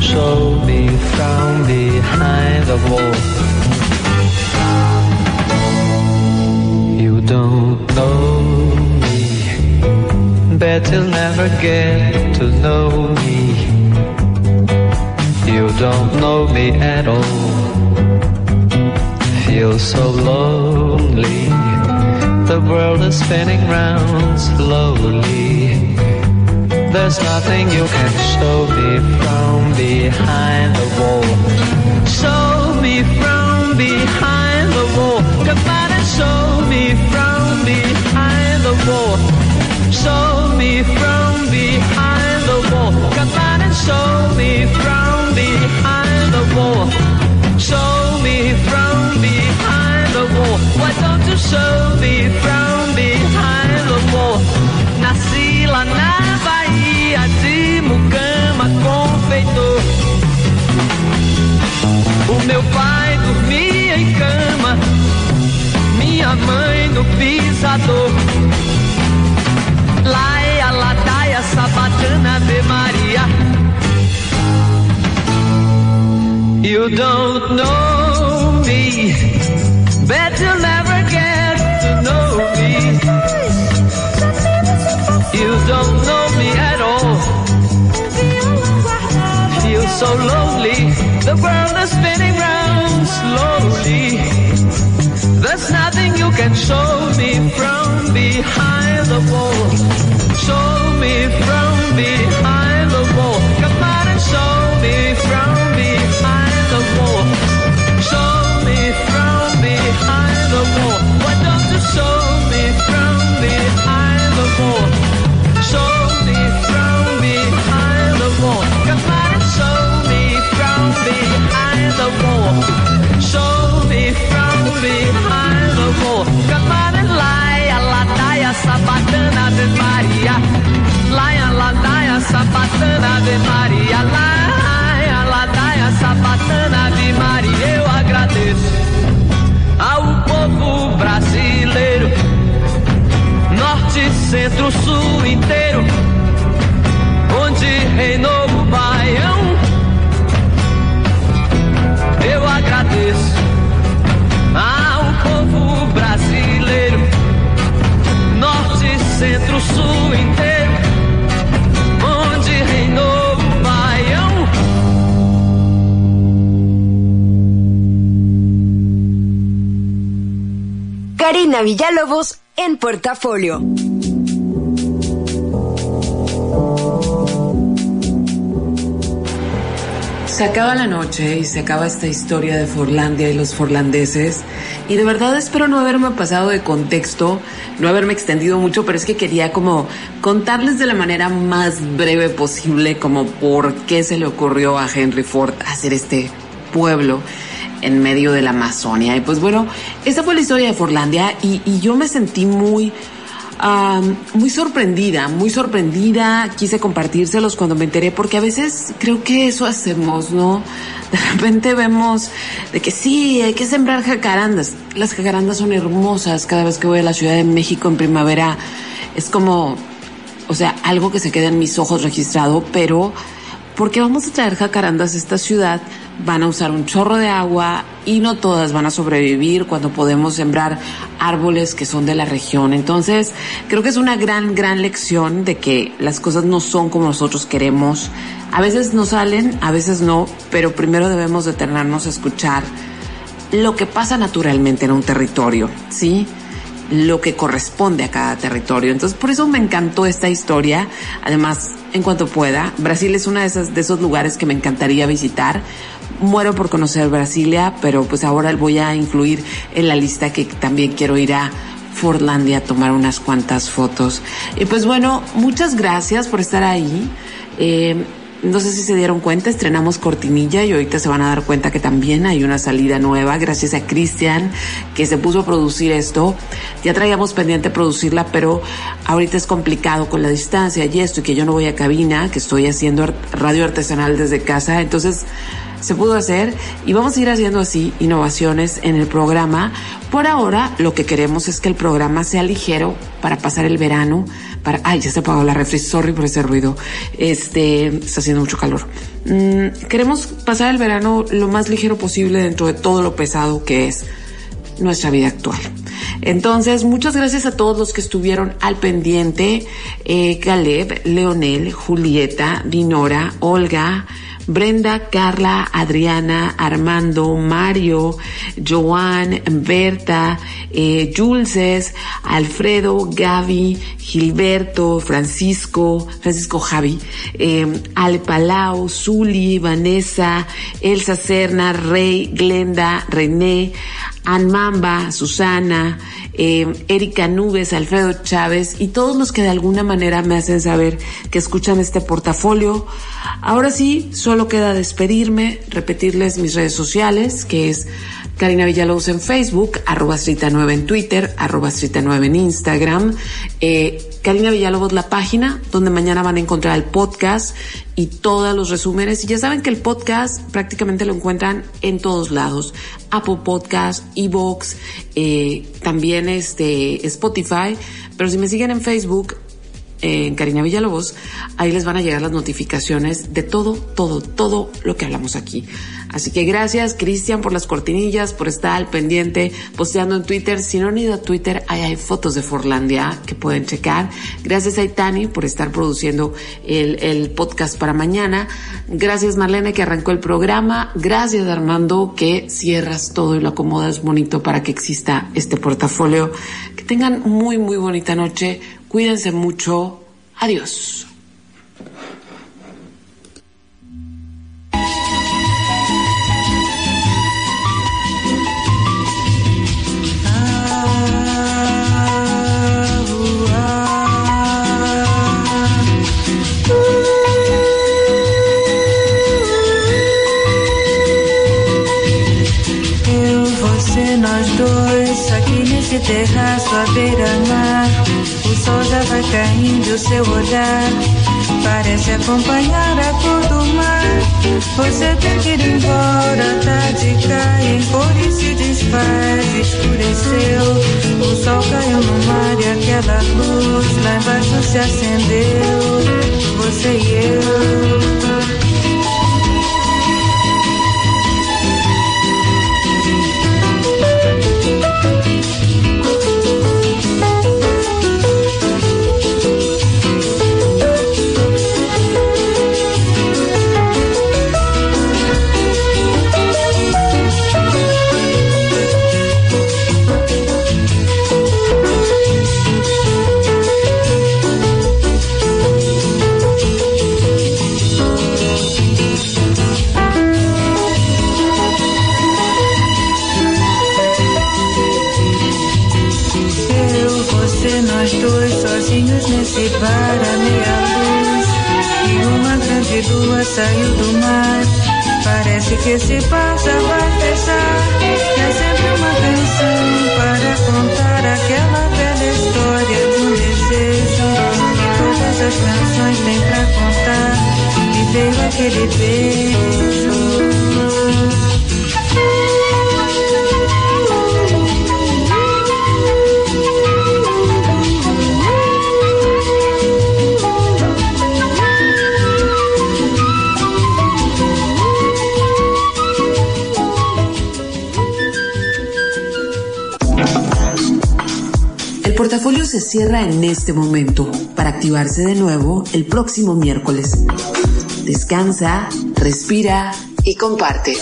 Show me from behind the wall. You don't know me, bet you'll never get to know me. You don't know me at all. Feel so lonely. The world is spinning round slowly. There's nothing you can show me from behind the wall. Show me from behind mãe no pisador. Laia, ladaia, sabatana, Ave Maria. You don't know can show me from behind the wall. Show me from sabatana, Ave Maria. Laia, ladaia, sabatana, Ave Maria. Laia, ladaia, sabatana, Ave Maria. Eu agradeço ao povo brasileiro norte, centro, sul inteiro, onde reinou centro, sul inteiro, onde reinou o. Karina Villalobos en portafolio. Se acaba la noche y se acaba esta historia de Forlandia y los forlandeses. Y de verdad espero no haberme pasado de contexto, no haberme extendido mucho, pero es que quería como contarles de la manera más breve posible como por qué se le ocurrió a Henry Ford hacer este pueblo en medio de la Amazonia. Y pues bueno, esa fue la historia de Forlandia y, y yo me sentí muy ah, muy sorprendida, muy sorprendida. Quise compartírselos cuando me enteré, porque a veces creo que eso hacemos, ¿no? De repente vemos de que sí, hay que sembrar jacarandas. Las jacarandas son hermosas. Cada vez que voy a la Ciudad de México en primavera, es como, o sea, algo que se queda en mis ojos registrado, pero porque vamos a traer jacarandas a esta ciudad, van a usar un chorro de agua y no todas van a sobrevivir cuando podemos sembrar árboles que son de la región. Entonces, creo que es una gran, gran lección de que las cosas no son como nosotros queremos. A veces no salen, a veces no, pero primero debemos detenernos a escuchar lo que pasa naturalmente en un territorio, ¿sí? Lo que corresponde a cada territorio. Entonces, por eso me encantó esta historia. Además, en cuanto pueda, Brasil es uno de esos, de esos lugares que me encantaría visitar. Muero por conocer Brasilia, pero pues ahora voy a incluir en la lista que también quiero ir a Forlandia a tomar unas cuantas fotos. Y pues bueno, muchas gracias por estar ahí. Eh, no sé si se dieron cuenta, estrenamos Cortinilla y ahorita se van a dar cuenta que también hay una salida nueva gracias a Cristian que se puso a producir esto. Ya traíamos pendiente producirla, pero ahorita es complicado con la distancia y esto y que yo no voy a cabina, que estoy haciendo radio artesanal desde casa, entonces se pudo hacer y vamos a ir haciendo así innovaciones en el programa. Por ahora lo que queremos es que el programa sea ligero para pasar el verano para, ay, ya se apagó la refri, sorry por ese ruido. Este, está haciendo mucho calor. Mm, queremos pasar el verano lo más ligero posible dentro de todo lo pesado que es nuestra vida actual. Entonces, muchas gracias a todos los que estuvieron al pendiente. Eh, Caleb, Leonel, Julieta, Dinora, Olga, Brenda, Carla, Adriana, Armando, Mario, Joan, Berta, eh, Julces, Alfredo, Gaby, Gilberto, Francisco, Francisco Javi, eh, Ale Palau, Zuli, Vanessa, Elsa Serna, Rey, Glenda, René, Anmamba, Susana, eh, Erika Nubes, Alfredo Chávez y todos los que de alguna manera me hacen saber que escuchan este portafolio. Ahora sí, solo queda despedirme, repetirles mis redes sociales, que es Karina Villalobos en Facebook, arroba 9 en Twitter, arroba 9 en Instagram. Eh, Karina Villalobos la página, donde mañana van a encontrar el podcast y todos los resúmenes. Y ya saben que el podcast prácticamente lo encuentran en todos lados. Apple Podcast, Evox, eh, también este Spotify. Pero si me siguen en Facebook, en Karina Villalobos, ahí les van a llegar las notificaciones de todo, todo, todo lo que hablamos aquí. Así que gracias, Cristian, por las cortinillas, por estar al pendiente, posteando en Twitter. Si no han ido a Twitter, ahí hay fotos de Forlandia que pueden checar. Gracias a Itani por estar produciendo el, el podcast para mañana. Gracias, Marlene, que arrancó el programa. Gracias, Armando, que cierras todo y lo acomodas bonito para que exista este portafolio. Que tengan muy, muy bonita noche. Cuídense mucho. Adiós. Nesse terraço à beira-mar. O sol já vai caindo, seu olhar parece acompanhar a cor do mar. Você tem que ir embora, a tarde cai em cor e se desfaz, escureceu. O sol caiu no mar e aquela luz lá embaixo se acendeu. Você e. Eu, bar à meia luz. E uma grande lua saiu do mar. Parece que esse já vai fechar. É sempre uma canção para contar aquela velha história de um desejo. Que todas as canções têm pra contar. E veio aquele beijo. Portafolio se cierra en este momento para activarse de nuevo el próximo miércoles. Descansa, respira y comparte.